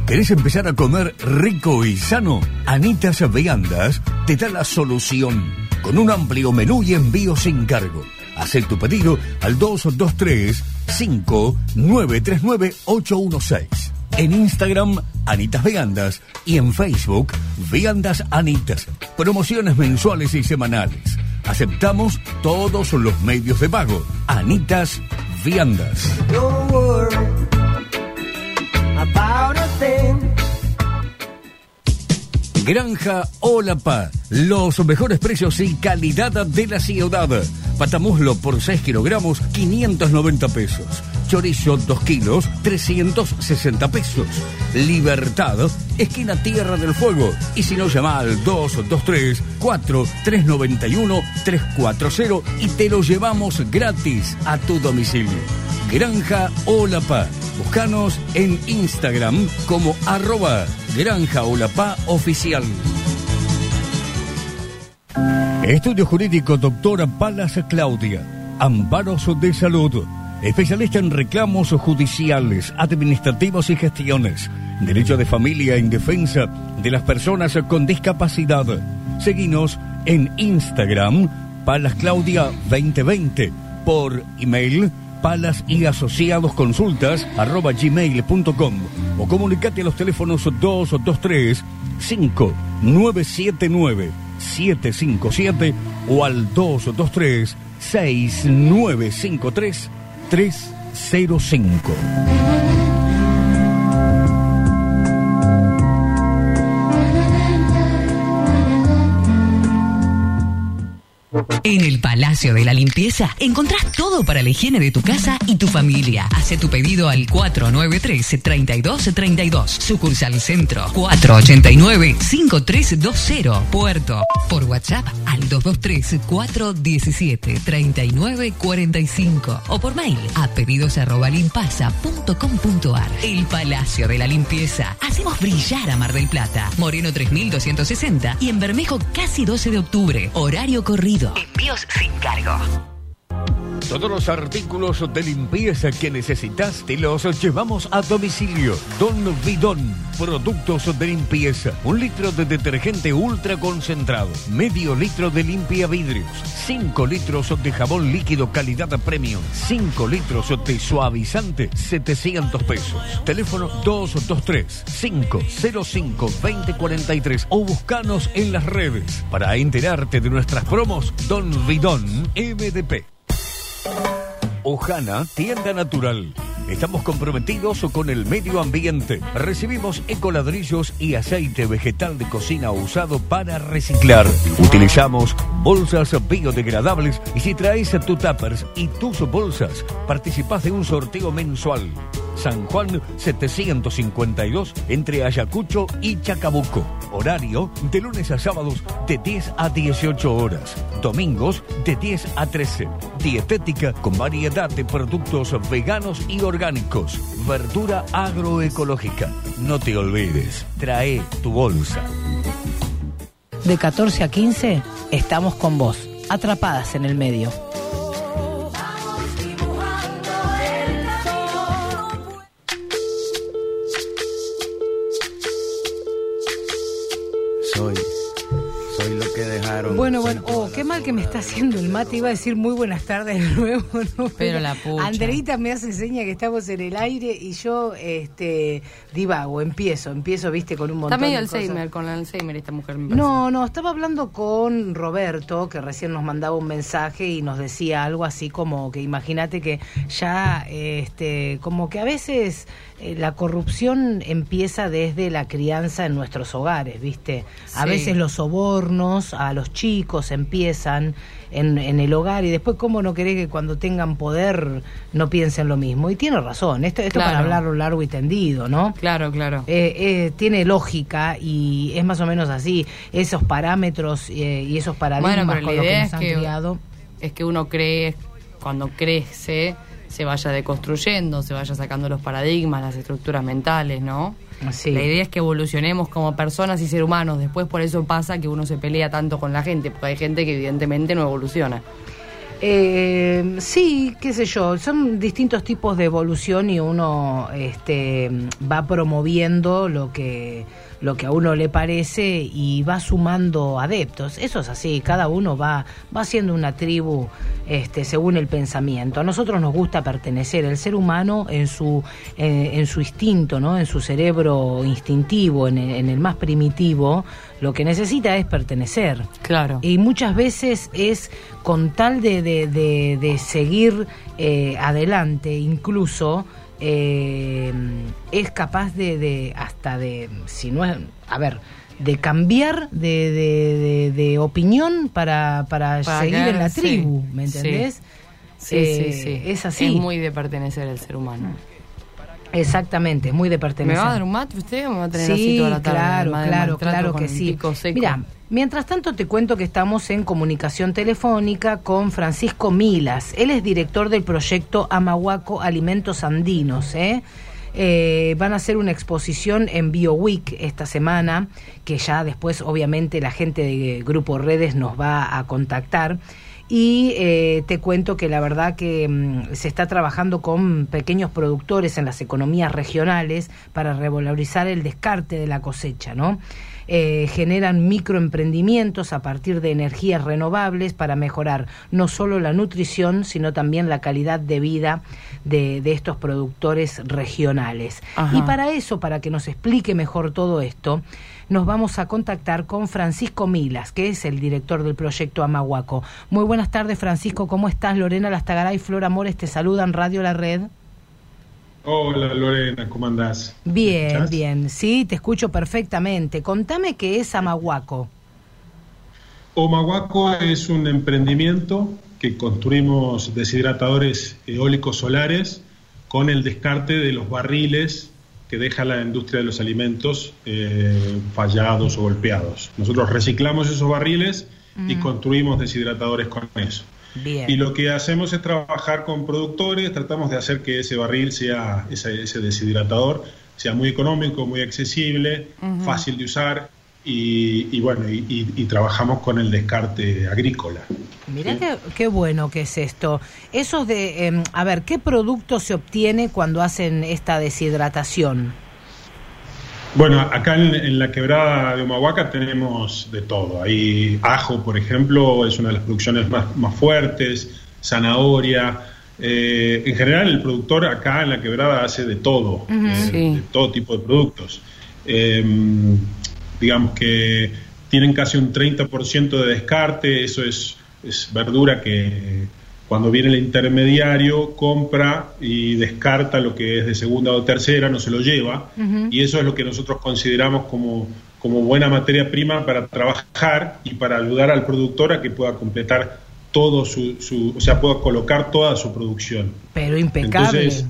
¿Querés empezar a comer rico y sano? Anitas Viandas te da la solución con un amplio menú y envío sin cargo. Haz tu pedido al 223 5939 816. En Instagram, Anitas Viandas y en Facebook, Viandas Anitas. Promociones mensuales y semanales. Aceptamos todos los medios de pago. Anitas Viandas. About. Granja Olapa, los mejores precios y calidad de la ciudad. Patamuslo por 6 kilogramos, 590 pesos. Chorizo 2 kilos, 360 pesos. Libertad, esquina Tierra del Fuego. Y si no, llama al 223 4391 340 y te lo llevamos gratis a tu domicilio. Granja Olapa. Búscanos en Instagram como arroba Granja Olapa Oficial. Estudio Jurídico Doctora Palas Claudia. Amparos de Salud. Especialista en reclamos judiciales, administrativos y gestiones. Derecho de familia en defensa de las personas con discapacidad. Seguinos en Instagram Palas Claudia 2020 por email palas y asociados consultas arroba gmail.com o comunicate a los teléfonos 223 5979 757 o al 223 6953 305. En el Palacio de la Limpieza encontrás todo para la higiene de tu casa y tu familia. Hace tu pedido al 493-3232. Sucursal Centro 489-5320. Puerto. Por WhatsApp al 223-417-3945. O por mail a pedidos arroba limpasa.com.ar. El Palacio de la Limpieza. Hacemos brillar a Mar del Plata. Moreno 3260 y en Bermejo casi 12 de octubre. Horario corrido. Envíos sin cargo. Todos los artículos de limpieza que necesitas los llevamos a domicilio. Don Vidón, productos de limpieza. Un litro de detergente ultra concentrado. Medio litro de limpia vidrios. 5 litros de jabón líquido calidad premium. 5 litros de suavizante. 700 pesos. Teléfono 223 505 2043 o buscanos en las redes. Para enterarte de nuestras promos, Don Vidón MDP. Ojana, tienda natural. Estamos comprometidos con el medio ambiente. Recibimos ecoladrillos y aceite vegetal de cocina usado para reciclar. Utilizamos bolsas biodegradables y si traes tu tuppers y tus bolsas, participás de un sorteo mensual. San Juan 752 entre Ayacucho y Chacabuco. Horario de lunes a sábados de 10 a 18 horas. Domingos de 10 a 13. Dietética con variedad de productos veganos y orgánicos. Verdura agroecológica. No te olvides, trae tu bolsa. De 14 a 15 estamos con vos, atrapadas en el medio. Soy, soy lo que dejaron. Bueno, bueno, oh, qué mal que me está haciendo el mate. Iba a decir muy buenas tardes de nuevo, ¿no? Pero la pucha. Andreita me hace seña que estamos en el aire y yo este divago, empiezo, empiezo, viste, con un montón Está medio de cosas. Alzheimer, con Alzheimer esta mujer. me. No, no, estaba hablando con Roberto, que recién nos mandaba un mensaje y nos decía algo así como que imagínate que ya, este, como que a veces eh, la corrupción empieza desde la crianza en nuestros hogares, ¿viste? A Sí. veces los sobornos a los chicos empiezan en, en el hogar y después cómo no querés que cuando tengan poder no piensen lo mismo. Y tiene razón, esto, esto para hablarlo largo y tendido, ¿no? Claro, claro. Eh, eh, tiene lógica y es más o menos así. Esos parámetros y esos paradigmas Bueno, con los que nos han que, criado. es que uno cree, cuando crece, se vaya deconstruyendo, se vaya sacando los paradigmas, las estructuras mentales, ¿no? Sí. La idea es que evolucionemos como personas y seres humanos. Después por eso pasa que uno se pelea tanto con la gente, porque hay gente que evidentemente no evoluciona. Eh, sí, qué sé yo, son distintos tipos de evolución y uno este, va promoviendo lo que, lo que a uno le parece y va sumando adeptos. Eso es así, cada uno va, va haciendo una tribu este, según el pensamiento. A nosotros nos gusta pertenecer, el ser humano en su, eh, en su instinto, ¿no? en su cerebro instintivo, en el, en el más primitivo, lo que necesita es pertenecer. Claro. Y muchas veces es con tal de, de, de- de seguir eh, adelante, incluso eh, es capaz de, de hasta de, si no es, a ver, de cambiar de, de, de- de opinión para, para, Para seguir en la sí, tribu, ¿me entendés? Sí, Eh, sí, sí. Es así. Es muy de pertenecer el ser humano. Exactamente, es muy de ¿Me pertenecer. va a dar un mate usted o me va a tener así Sí, toda la tarde? claro, claro, claro que sí. Mira, mientras tanto te cuento que estamos en comunicación telefónica con Francisco Milas. Él es director del proyecto Amahuaco Alimentos Andinos, ¿eh? Eh, van a hacer una exposición en BioWeek esta semana, que ya después obviamente la gente de Grupo Redes nos va a contactar. Y eh, te cuento que la verdad que mm, se está trabajando con pequeños productores en las economías regionales para revalorizar el descarte de la cosecha, ¿no? Eh, generan microemprendimientos a partir de energías renovables para mejorar no solo la nutrición, sino también la calidad de vida de, de estos productores regionales. Ajá. Y para eso, para que nos explique mejor todo esto, nos vamos a contactar con Francisco Milas, que es el director del proyecto Amahuaco. Muy buenas tardes, Francisco, ¿cómo estás? Lorena Lastagaray y Flor Amores te saludan, Radio La Red. Hola Lorena, ¿cómo andás? ¿Me Bien, bien, sí, te escucho perfectamente. Contame qué es Amahuaco. Omahuaco es un emprendimiento que construimos deshidratadores eólicos solares con el descarte de los barriles que deja la industria de los alimentos eh, fallados o golpeados. Nosotros reciclamos esos barriles y Mm. construimos deshidratadores con eso. Bien. Y lo que hacemos es trabajar con productores, tratamos de hacer que ese barril sea, ese, ese deshidratador, sea muy económico, muy accesible, fácil de usar y, y bueno, y, y- y trabajamos con el descarte agrícola. Mirá qué, qué bueno que es esto. Eso de, em, a ver, ¿qué producto se obtiene cuando hacen esta deshidratación? Bueno, acá en, en la quebrada de Humahuaca tenemos de todo. Hay ajo, por ejemplo, es una de las producciones más, más fuertes, zanahoria. Eh, en general, el productor acá en la quebrada hace de todo, eh, Sí. de todo tipo de productos. Digamos que tienen casi un 30% de descarte, eso es, es verdura que cuando viene el intermediario compra y descarta lo que es de segunda o tercera, no se lo lleva, y eso es lo que nosotros consideramos como, como buena materia prima para trabajar y para ayudar al productor a que pueda completar todo su, su- o sea, pueda colocar toda su producción. Pero impecable. Entonces,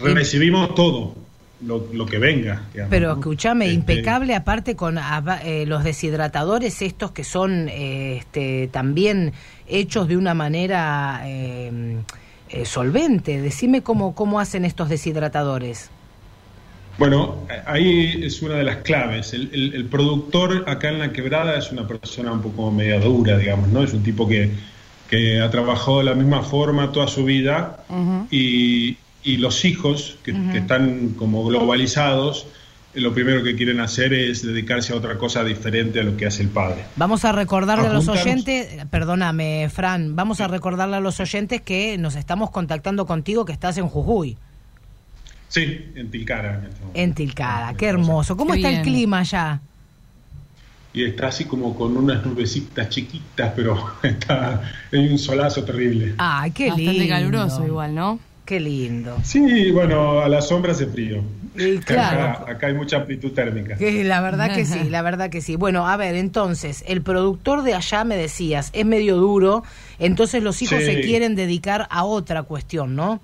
recibimos todo, lo, lo que venga. digamos, Pero ¿no? escúchame, Este, impecable aparte con eh, los deshidratadores estos que son eh, este, también hechos de una manera eh, eh, solvente. Decime cómo, cómo hacen estos deshidratadores. Bueno, ahí es una de las claves. El, el- el productor acá en la quebrada es una persona un poco media dura, digamos, ¿no? Es un tipo que, que ha trabajado de la misma forma toda su vida y, y los hijos que, que están como globalizados, eh, lo primero que quieren hacer es dedicarse a otra cosa diferente a lo que hace el padre. Vamos a recordarle a los oyentes, perdóname Fran, vamos a recordarle a los oyentes que nos estamos contactando contigo, que estás en Jujuy, Sí, en Tilcara. en este en Tilcara. Qué hermoso. ¿Cómo Qué está el clima allá? Y está así como con unas nubecitas chiquitas, pero está hay un solazo terrible. Ay, qué Bastante lindo. caluroso igual, ¿no? Qué lindo. Sí, bueno, a la sombra hace frío. Y claro. Acá, acá hay mucha amplitud térmica. Que la verdad que sí, la verdad que sí. Bueno, a ver, entonces, el productor de allá me decías, es medio duro, entonces los hijos Sí. se quieren dedicar a otra cuestión, ¿no?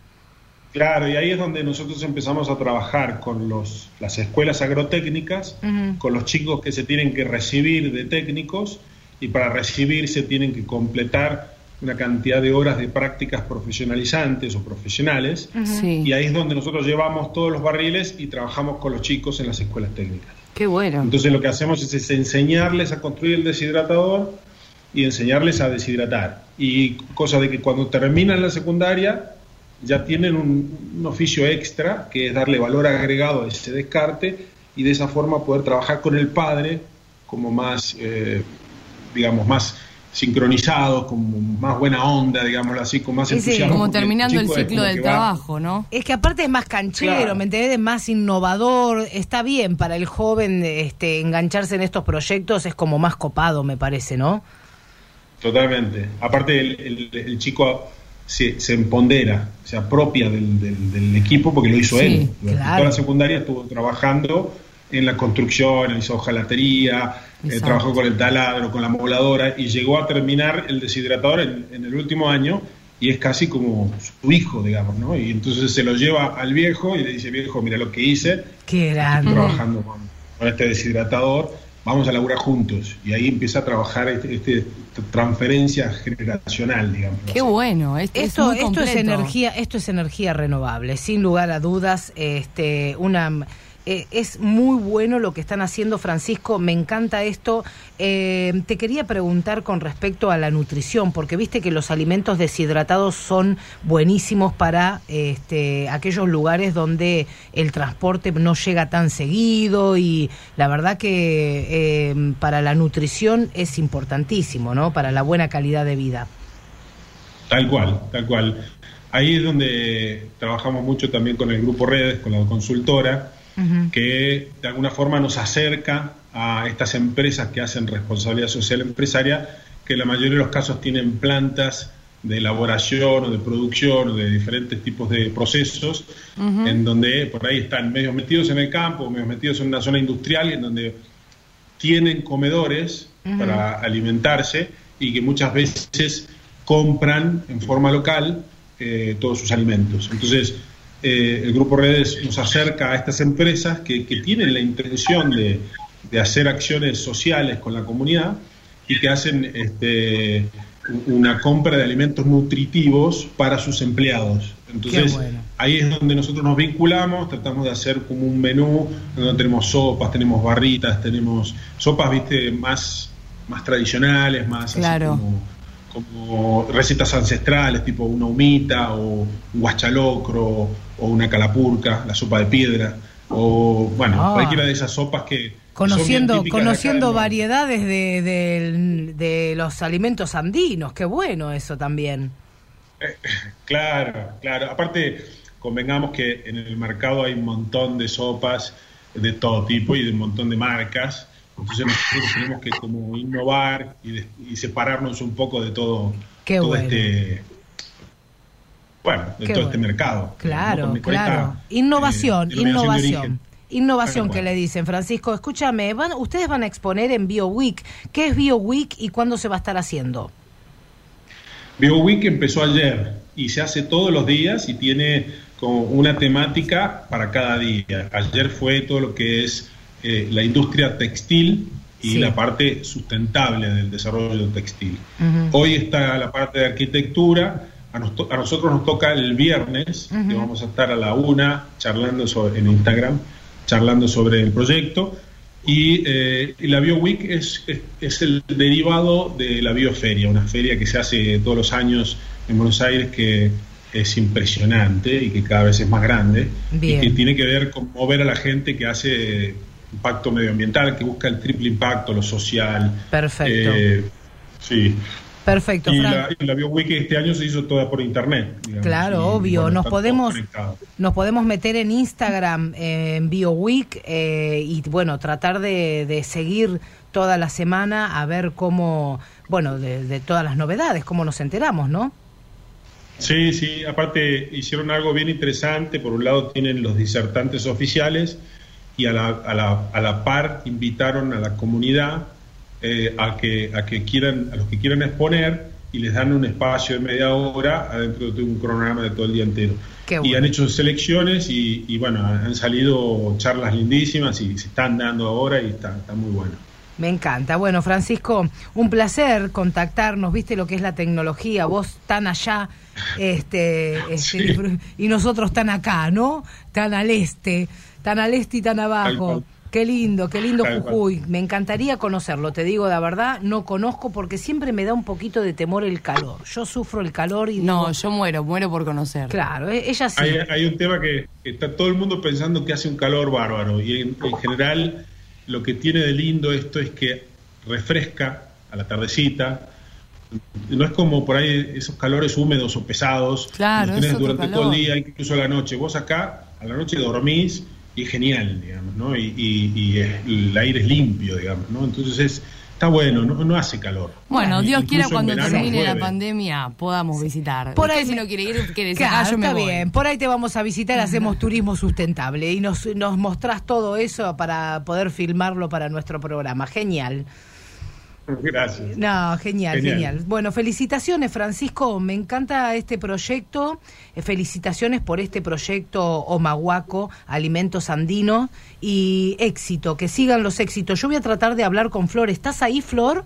Claro, y ahí es donde nosotros empezamos a trabajar con los, las escuelas agrotécnicas, con los chicos que se tienen que recibir de técnicos y para recibirse tienen que completar una cantidad de horas de prácticas profesionalizantes o profesionales. Sí. Y ahí es donde nosotros llevamos todos los barriles y trabajamos con los chicos en las escuelas técnicas. Qué bueno. Entonces lo que hacemos es, es enseñarles a construir el deshidratador y enseñarles a deshidratar. Y cosa de que cuando terminan la secundaria ya tienen un, un oficio extra que es darle valor agregado a ese descarte y de esa forma poder trabajar con el padre como más, eh, digamos, más sincronizados, como más buena onda, digámoslo así, con más Sí, sí, entusiasmo. Como terminando el ciclo del va- trabajo, ¿no? Es que aparte es más canchero, Claro. ¿me entendés? Es más innovador, está bien para el joven este, engancharse en estos proyectos, es como más copado, me parece, ¿no? Totalmente. Aparte, el, el- el chico se, se empodera, se apropia del, del- del equipo porque lo hizo Sí, él. Durante claro. toda la secundaria estuvo trabajando en la construcción, hizo hojalatería, eh, trabajó con el taladro, con la moladora y llegó a terminar el deshidratador en, en el último año y es casi como su hijo, digamos, ¿no? Y entonces se lo lleva al viejo y le dice, viejo, mira lo que hice, Qué estoy grande. trabajando con, con este deshidratador, vamos a laburar juntos. Y ahí empieza a trabajar este, este- esta transferencia generacional, digamos. Qué bueno. Es, es Esto, esto es energía, esto es energía renovable, sin lugar a dudas. Este, una eh, es muy bueno lo que están haciendo, Francisco. Me encanta esto. Eh, te quería preguntar con respecto a la nutrición, porque viste que los alimentos deshidratados son buenísimos para este, aquellos lugares donde el transporte no llega tan seguido y la verdad que eh, para la nutrición es importantísimo, ¿no? Para la buena calidad de vida. Tal cual, tal cual. Ahí es donde trabajamos mucho también con el grupo Redes, con la consultora, Que de alguna forma nos acerca a estas empresas que hacen responsabilidad social empresaria, que en la mayoría de los casos tienen plantas de elaboración o de producción o de diferentes tipos de procesos, en donde por ahí están medios metidos en el campo, medios metidos en una zona industrial, en donde tienen comedores para alimentarse y que muchas veces compran en forma local eh, todos sus alimentos. Entonces, eh, el Grupo Redes nos acerca a estas empresas que, que tienen la intención de, de hacer acciones sociales con la comunidad y que hacen este, una compra de alimentos nutritivos para sus empleados. Entonces, ahí es donde nosotros nos vinculamos, tratamos de hacer como un menú, donde tenemos sopas, tenemos barritas, tenemos sopas, viste, más, más tradicionales, más así como, recetas ancestrales, tipo una humita o un guachalocro o una calapurca, la sopa de piedra, o bueno, Ah. cualquiera de esas sopas que... Conociendo, son de conociendo variedades de, de- de los alimentos andinos, qué bueno eso también. Claro, claro. Aparte, convengamos que en el mercado hay un montón de sopas de todo tipo y de un montón de marcas. Entonces nosotros tenemos que como innovar y, de- y separarnos un poco de todo, Qué todo bueno. este bueno, de Qué todo este bueno. mercado. Claro, con claro. esta, Innovación, eh, innovación. Innovación que le dicen, Francisco. Escúchame, van, ustedes van a exponer en BioWeek. ¿Qué es BioWeek y cuándo se va a estar haciendo? BioWeek empezó ayer y se hace todos los días y tiene como una temática para cada día. Ayer fue todo lo que es eh, la industria textil y Sí. la parte sustentable del desarrollo textil. Ujú. Hoy está la parte de arquitectura. A, nos a nosotros nos toca el viernes, que Ujú. vamos a estar a la una charlando sobre, en Instagram, charlando sobre el proyecto. Y, eh, y la BioWeek es, es, es el derivado de la Bioferia, una feria que se hace todos los años en Buenos Aires que es impresionante y que cada vez es más grande Bien. y que tiene que ver con mover a la gente que hace impacto medioambiental, que busca el triple impacto, lo social. Perfecto. Eh, sí. Perfecto, Y la, y la BioWeek este año se hizo toda por internet. digamos, Claro, y, obvio. bueno, Nos podemos, nos podemos meter en Instagram, eh, en BioWeek, eh, y bueno, tratar de, de seguir toda la semana a ver cómo, bueno, de, de todas las novedades, cómo nos enteramos, ¿no? Sí, sí, aparte hicieron algo bien interesante. Por un lado tienen los disertantes oficiales y a la, a la, a la par invitaron a la comunidad eh, a, que, a, que quieran, a los que quieran exponer y les dan un espacio de media hora adentro de un cronograma de todo el día entero. Y han hecho selecciones y, y, bueno, han salido charlas lindísimas y se están dando ahora y está, está muy bueno. Me encanta. Bueno, Francisco, un placer contactarnos. Viste lo que es la tecnología. Vos tan allá este, este, y nosotros tan acá, ¿no? Tan al este, tan al este y tan abajo. Qué lindo, qué lindo. Jujuy. Me encantaría conocerlo, te digo la verdad, no conozco porque siempre me da un poquito de temor el calor. Yo sufro el calor y No, digo- yo muero, muero por conocer. Claro, e- ella sí. Hay, hay un tema que está todo el mundo pensando que hace un calor bárbaro y en, en general lo que tiene de lindo esto es que refresca a la tardecita. No es como por ahí esos calores húmedos o pesados. Claro, los tenés es otro durante todo el día, incluso a la noche. Vos acá a la noche dormís y es genial, digamos, ¿no? Y, y- y el aire es limpio, digamos, ¿no? Entonces es, está bueno, no, no hace calor. Bueno, Dios incluso quiera cuando termine la pandemia podamos visitar. Por Usted ahí si no quiere ir, que Claro, yo me está voy. bien. Por ahí te vamos a visitar, hacemos turismo sustentable y nos, nos mostrás todo eso para poder filmarlo para nuestro programa. Genial. Gracias. No, genial, genial, Genial. Bueno, felicitaciones, Francisco. Me encanta este proyecto. Eh, felicitaciones por este proyecto Omahuaco, Alimentos Andinos. Y éxito, que sigan los éxitos. Yo voy a tratar de hablar con Flor. ¿Estás ahí, Flor?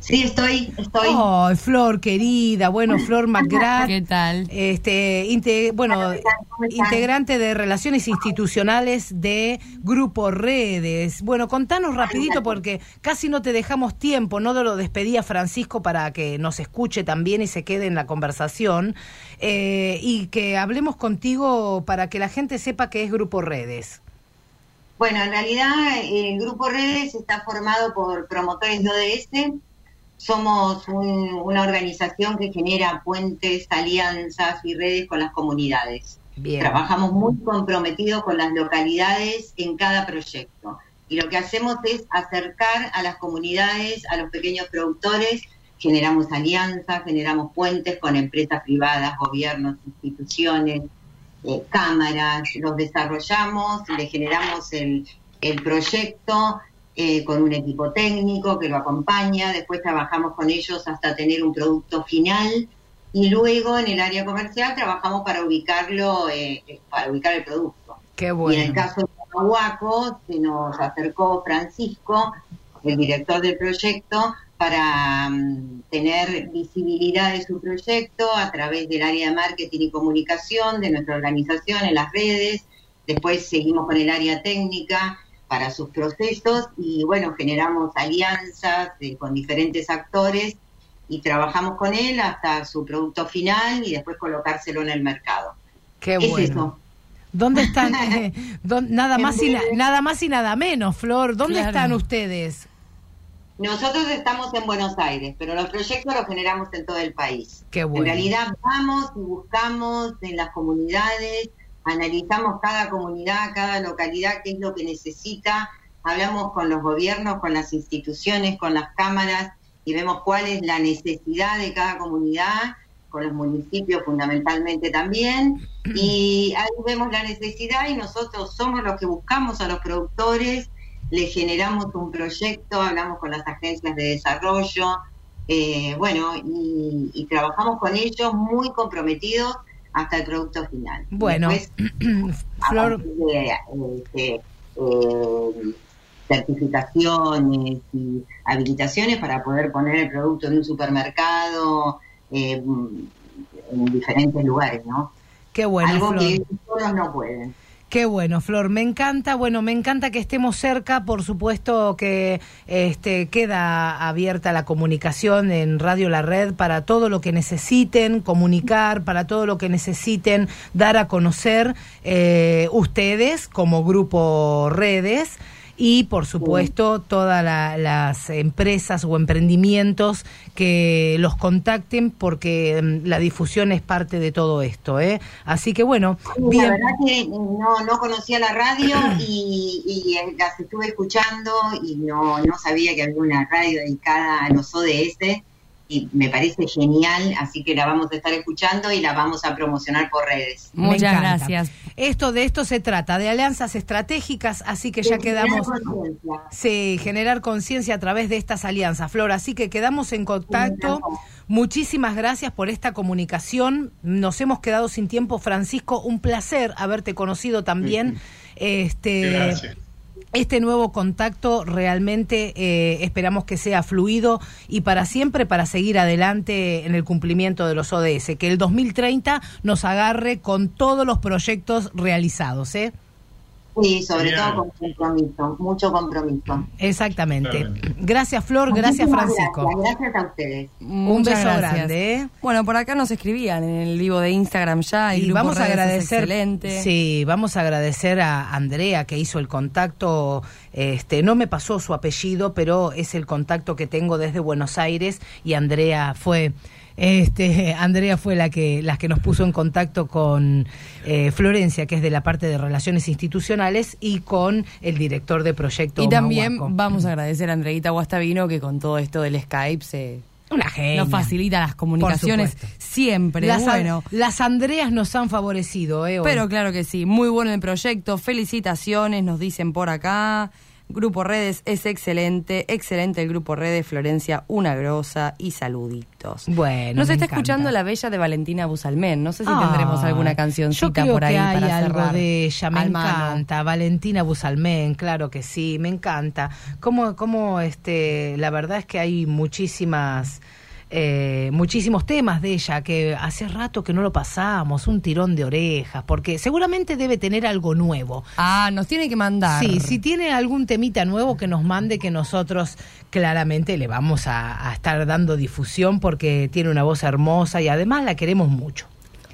Sí, estoy, estoy. Oh, Flor, querida. Bueno, Flor McGrath. ¿Qué tal? Este, inte- bueno, integrante de Relaciones Institucionales de Grupo Redes. Bueno, contanos rapidito porque casi no te dejamos tiempo, no lo despedí a Francisco para que nos escuche también y se quede en la conversación eh, y que hablemos contigo para que la gente sepa qué es Grupo Redes. Bueno, en realidad el Grupo Redes está formado por promotores de ODS. Somos un- una organización que genera puentes, alianzas y redes con las comunidades. Bien. Trabajamos muy comprometidos con las localidades en cada proyecto. Y lo que hacemos es acercar a las comunidades, a los pequeños productores, generamos alianzas, generamos puentes con empresas privadas, gobiernos, instituciones, eh, cámaras, los desarrollamos, le generamos el, el proyecto eh, con un equipo técnico que lo acompaña, después trabajamos con ellos hasta tener un producto final y luego en el área comercial trabajamos para ubicarlo, eh, eh, para ubicar el producto. Qué Y en el bueno. caso de Aguaco se nos acercó Francisco, el director del proyecto, para mm, tener visibilidad de su proyecto a través del área de marketing y comunicación de nuestra organización en las redes. Después seguimos con el área técnica para sus procesos y bueno, generamos alianzas eh, con diferentes actores y trabajamos con él hasta su producto final y después colocárselo en el mercado. Qué Es bueno. eso. ¿Dónde están? eh, nada, más y na- nada más y nada menos, Flor. ¿Dónde Claro. están ustedes? Nosotros estamos en Buenos Aires, pero los proyectos los generamos en todo el país. Qué bueno. En realidad vamos y buscamos en las comunidades, analizamos cada comunidad, cada localidad, qué es lo que necesita, hablamos con los gobiernos, con las instituciones, con las cámaras y vemos cuál es la necesidad de cada comunidad, con los municipios fundamentalmente también, y ahí vemos la necesidad y nosotros somos los que buscamos a los productores, le generamos un proyecto, hablamos con las agencias de desarrollo, eh, bueno, y trabajamos con ellos muy comprometidos hasta el producto final. Bueno, Después, Flor, de, este, eh, certificaciones y habilitaciones para poder poner el producto en un supermercado, eh, en diferentes lugares, ¿no? qué bueno, Algo Flor. que todos no pueden. Qué bueno, Flor. Me encanta, bueno, me encanta que estemos cerca. Por supuesto que este, queda abierta la comunicación en Radio La Red para todo lo que necesiten comunicar, para todo lo que necesiten dar a conocer eh, ustedes como grupo Redes y por supuesto todas la- las empresas o emprendimientos que los contacten porque mm, la difusión es parte de todo esto. ¿eh? Así que bueno, bien. La verdad que no, no conocía la radio y, y las estuve escuchando y no, no sabía que había una radio dedicada a los ODS y me parece genial, así que la vamos a estar escuchando y la vamos a promocionar por redes. Me Muchas encanta. gracias. Esto de esto se trata, de alianzas estratégicas, así que ya quedamos. Sí, generar conciencia a través de estas alianzas, Flor. Así que quedamos en contacto. Muchísimas gracias por esta comunicación. Nos hemos quedado sin tiempo, Francisco. Un placer haberte conocido también. Este, Gracias. Este nuevo contacto realmente eh, esperamos que sea fluido y para siempre para seguir adelante en el cumplimiento de los ODS, que el 2030 nos agarre con todos los proyectos realizados, ¿eh? Sí, sobre Genial. todo con compromiso, mucho compromiso. Exactamente. Gracias Flor, gracias Muchísimas Francisco. Gracias, gracias a ustedes. Un Muchas beso gracias. grande, ¿eh? Bueno, por acá nos escribían en el vivo de Instagram ya. El Y grupo vamos a agradecer, excelente. sí, vamos a agradecer a Andrea que hizo el contacto. Este, no me pasó su apellido, pero es el contacto que tengo desde Buenos Aires y Andrea fue. Este, Andrea fue la que, la que nos puso en contacto con eh, Florencia, que es de la parte de relaciones institucionales, y con el director de proyecto. Y también Mahuaco. vamos a agradecer a Andreita Guastavino que con todo esto del Skype se Una genia. nos facilita las comunicaciones siempre. Las, bueno, las Andreas nos han favorecido, ¿eh? hoy. pero claro que sí, muy bueno el proyecto. Felicitaciones, nos dicen por acá. Grupo Redes es excelente, excelente el Grupo Redes, Florencia, una grosa y saluditos. Bueno, Nos está encanta. escuchando la bella de Valentina Busalmén. No sé si Ah, tendremos alguna cancioncita Yo creo por ahí que hay para algo cerrar. de ella, me Al mano. encanta. Valentina Busalmén, claro que sí, me encanta. Como, como este, la verdad es que hay muchísimas, eh, muchísimos temas de ella que hace rato que no lo pasamos, un tirón de orejas, porque seguramente debe tener algo nuevo. Ah, nos tiene que mandar. Sí, si tiene algún temita nuevo que nos mande, que nosotros claramente le vamos a, a estar dando difusión porque tiene una voz hermosa y además la queremos mucho.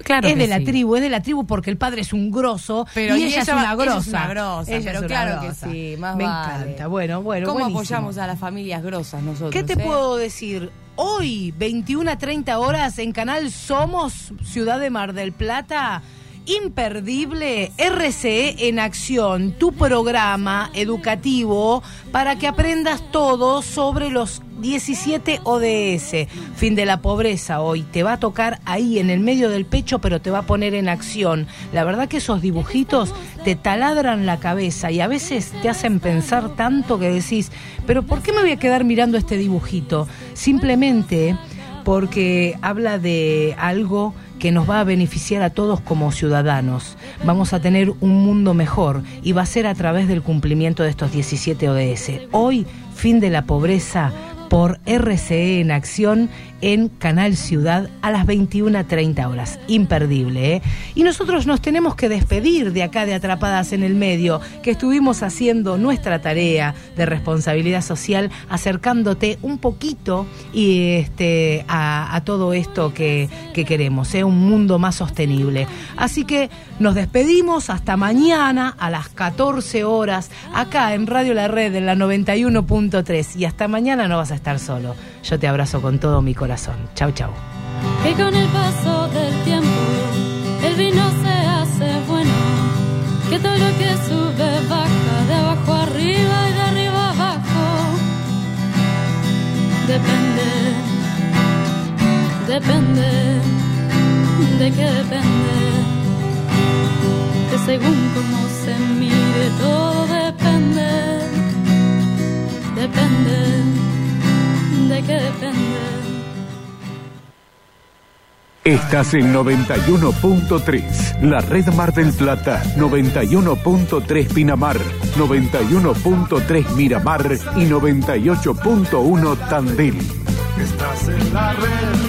Claro es de la sí. tribu, es de la tribu porque el padre es un grosso Pero y y ella, es una es grosa. una grosa, Ella pero es una claro que sí, más Me vale. encanta. Bueno, bueno, ¿Cómo buenísimo. apoyamos a las familias grosas nosotros? ¿Qué te eh? puedo decir? Hoy, 21 a 30 horas, en Canal Somos, Ciudad de Mar del Plata, imperdible RCE en acción, tu programa educativo para que aprendas todo sobre los 17 ODS. Fin de la pobreza hoy. Te va a tocar ahí en el medio del pecho, pero te va a poner en acción. La verdad que esos dibujitos te taladran la cabeza y a veces te hacen pensar tanto que decís, pero ¿por qué me voy a quedar mirando este dibujito? Simplemente porque habla de algo que nos va a beneficiar a todos como ciudadanos. Vamos a tener un mundo mejor y va a ser a través del cumplimiento de estos 17 ODS. Hoy, fin de la pobreza, por RCE en acción en Canal Ciudad a las 21.30 horas. Imperdible, ¿eh? Y nosotros nos tenemos que despedir de acá de Atrapadas en el Medio, que estuvimos haciendo nuestra tarea de responsabilidad social, acercándote un poquito y este, a, todo esto que, queremos, ¿eh? un mundo más sostenible. Así que nos despedimos hasta mañana a las 14 horas, acá en Radio La Red, en la 91.3. Y hasta mañana no vas a estar solo. Yo te abrazo con todo mi corazón. Chau, chau. Que con el paso del tiempo el vino se hace bueno. Que todo lo que sube baja de abajo arriba y de arriba abajo. Depende, depende, de qué depende. Que según cómo se mire todo depende, depende de qué depende. Estás en 91.3, la red Mar del Plata, 91.3 Pinamar, 91.3 Miramar y 98.1 Tandil. Estás en la red.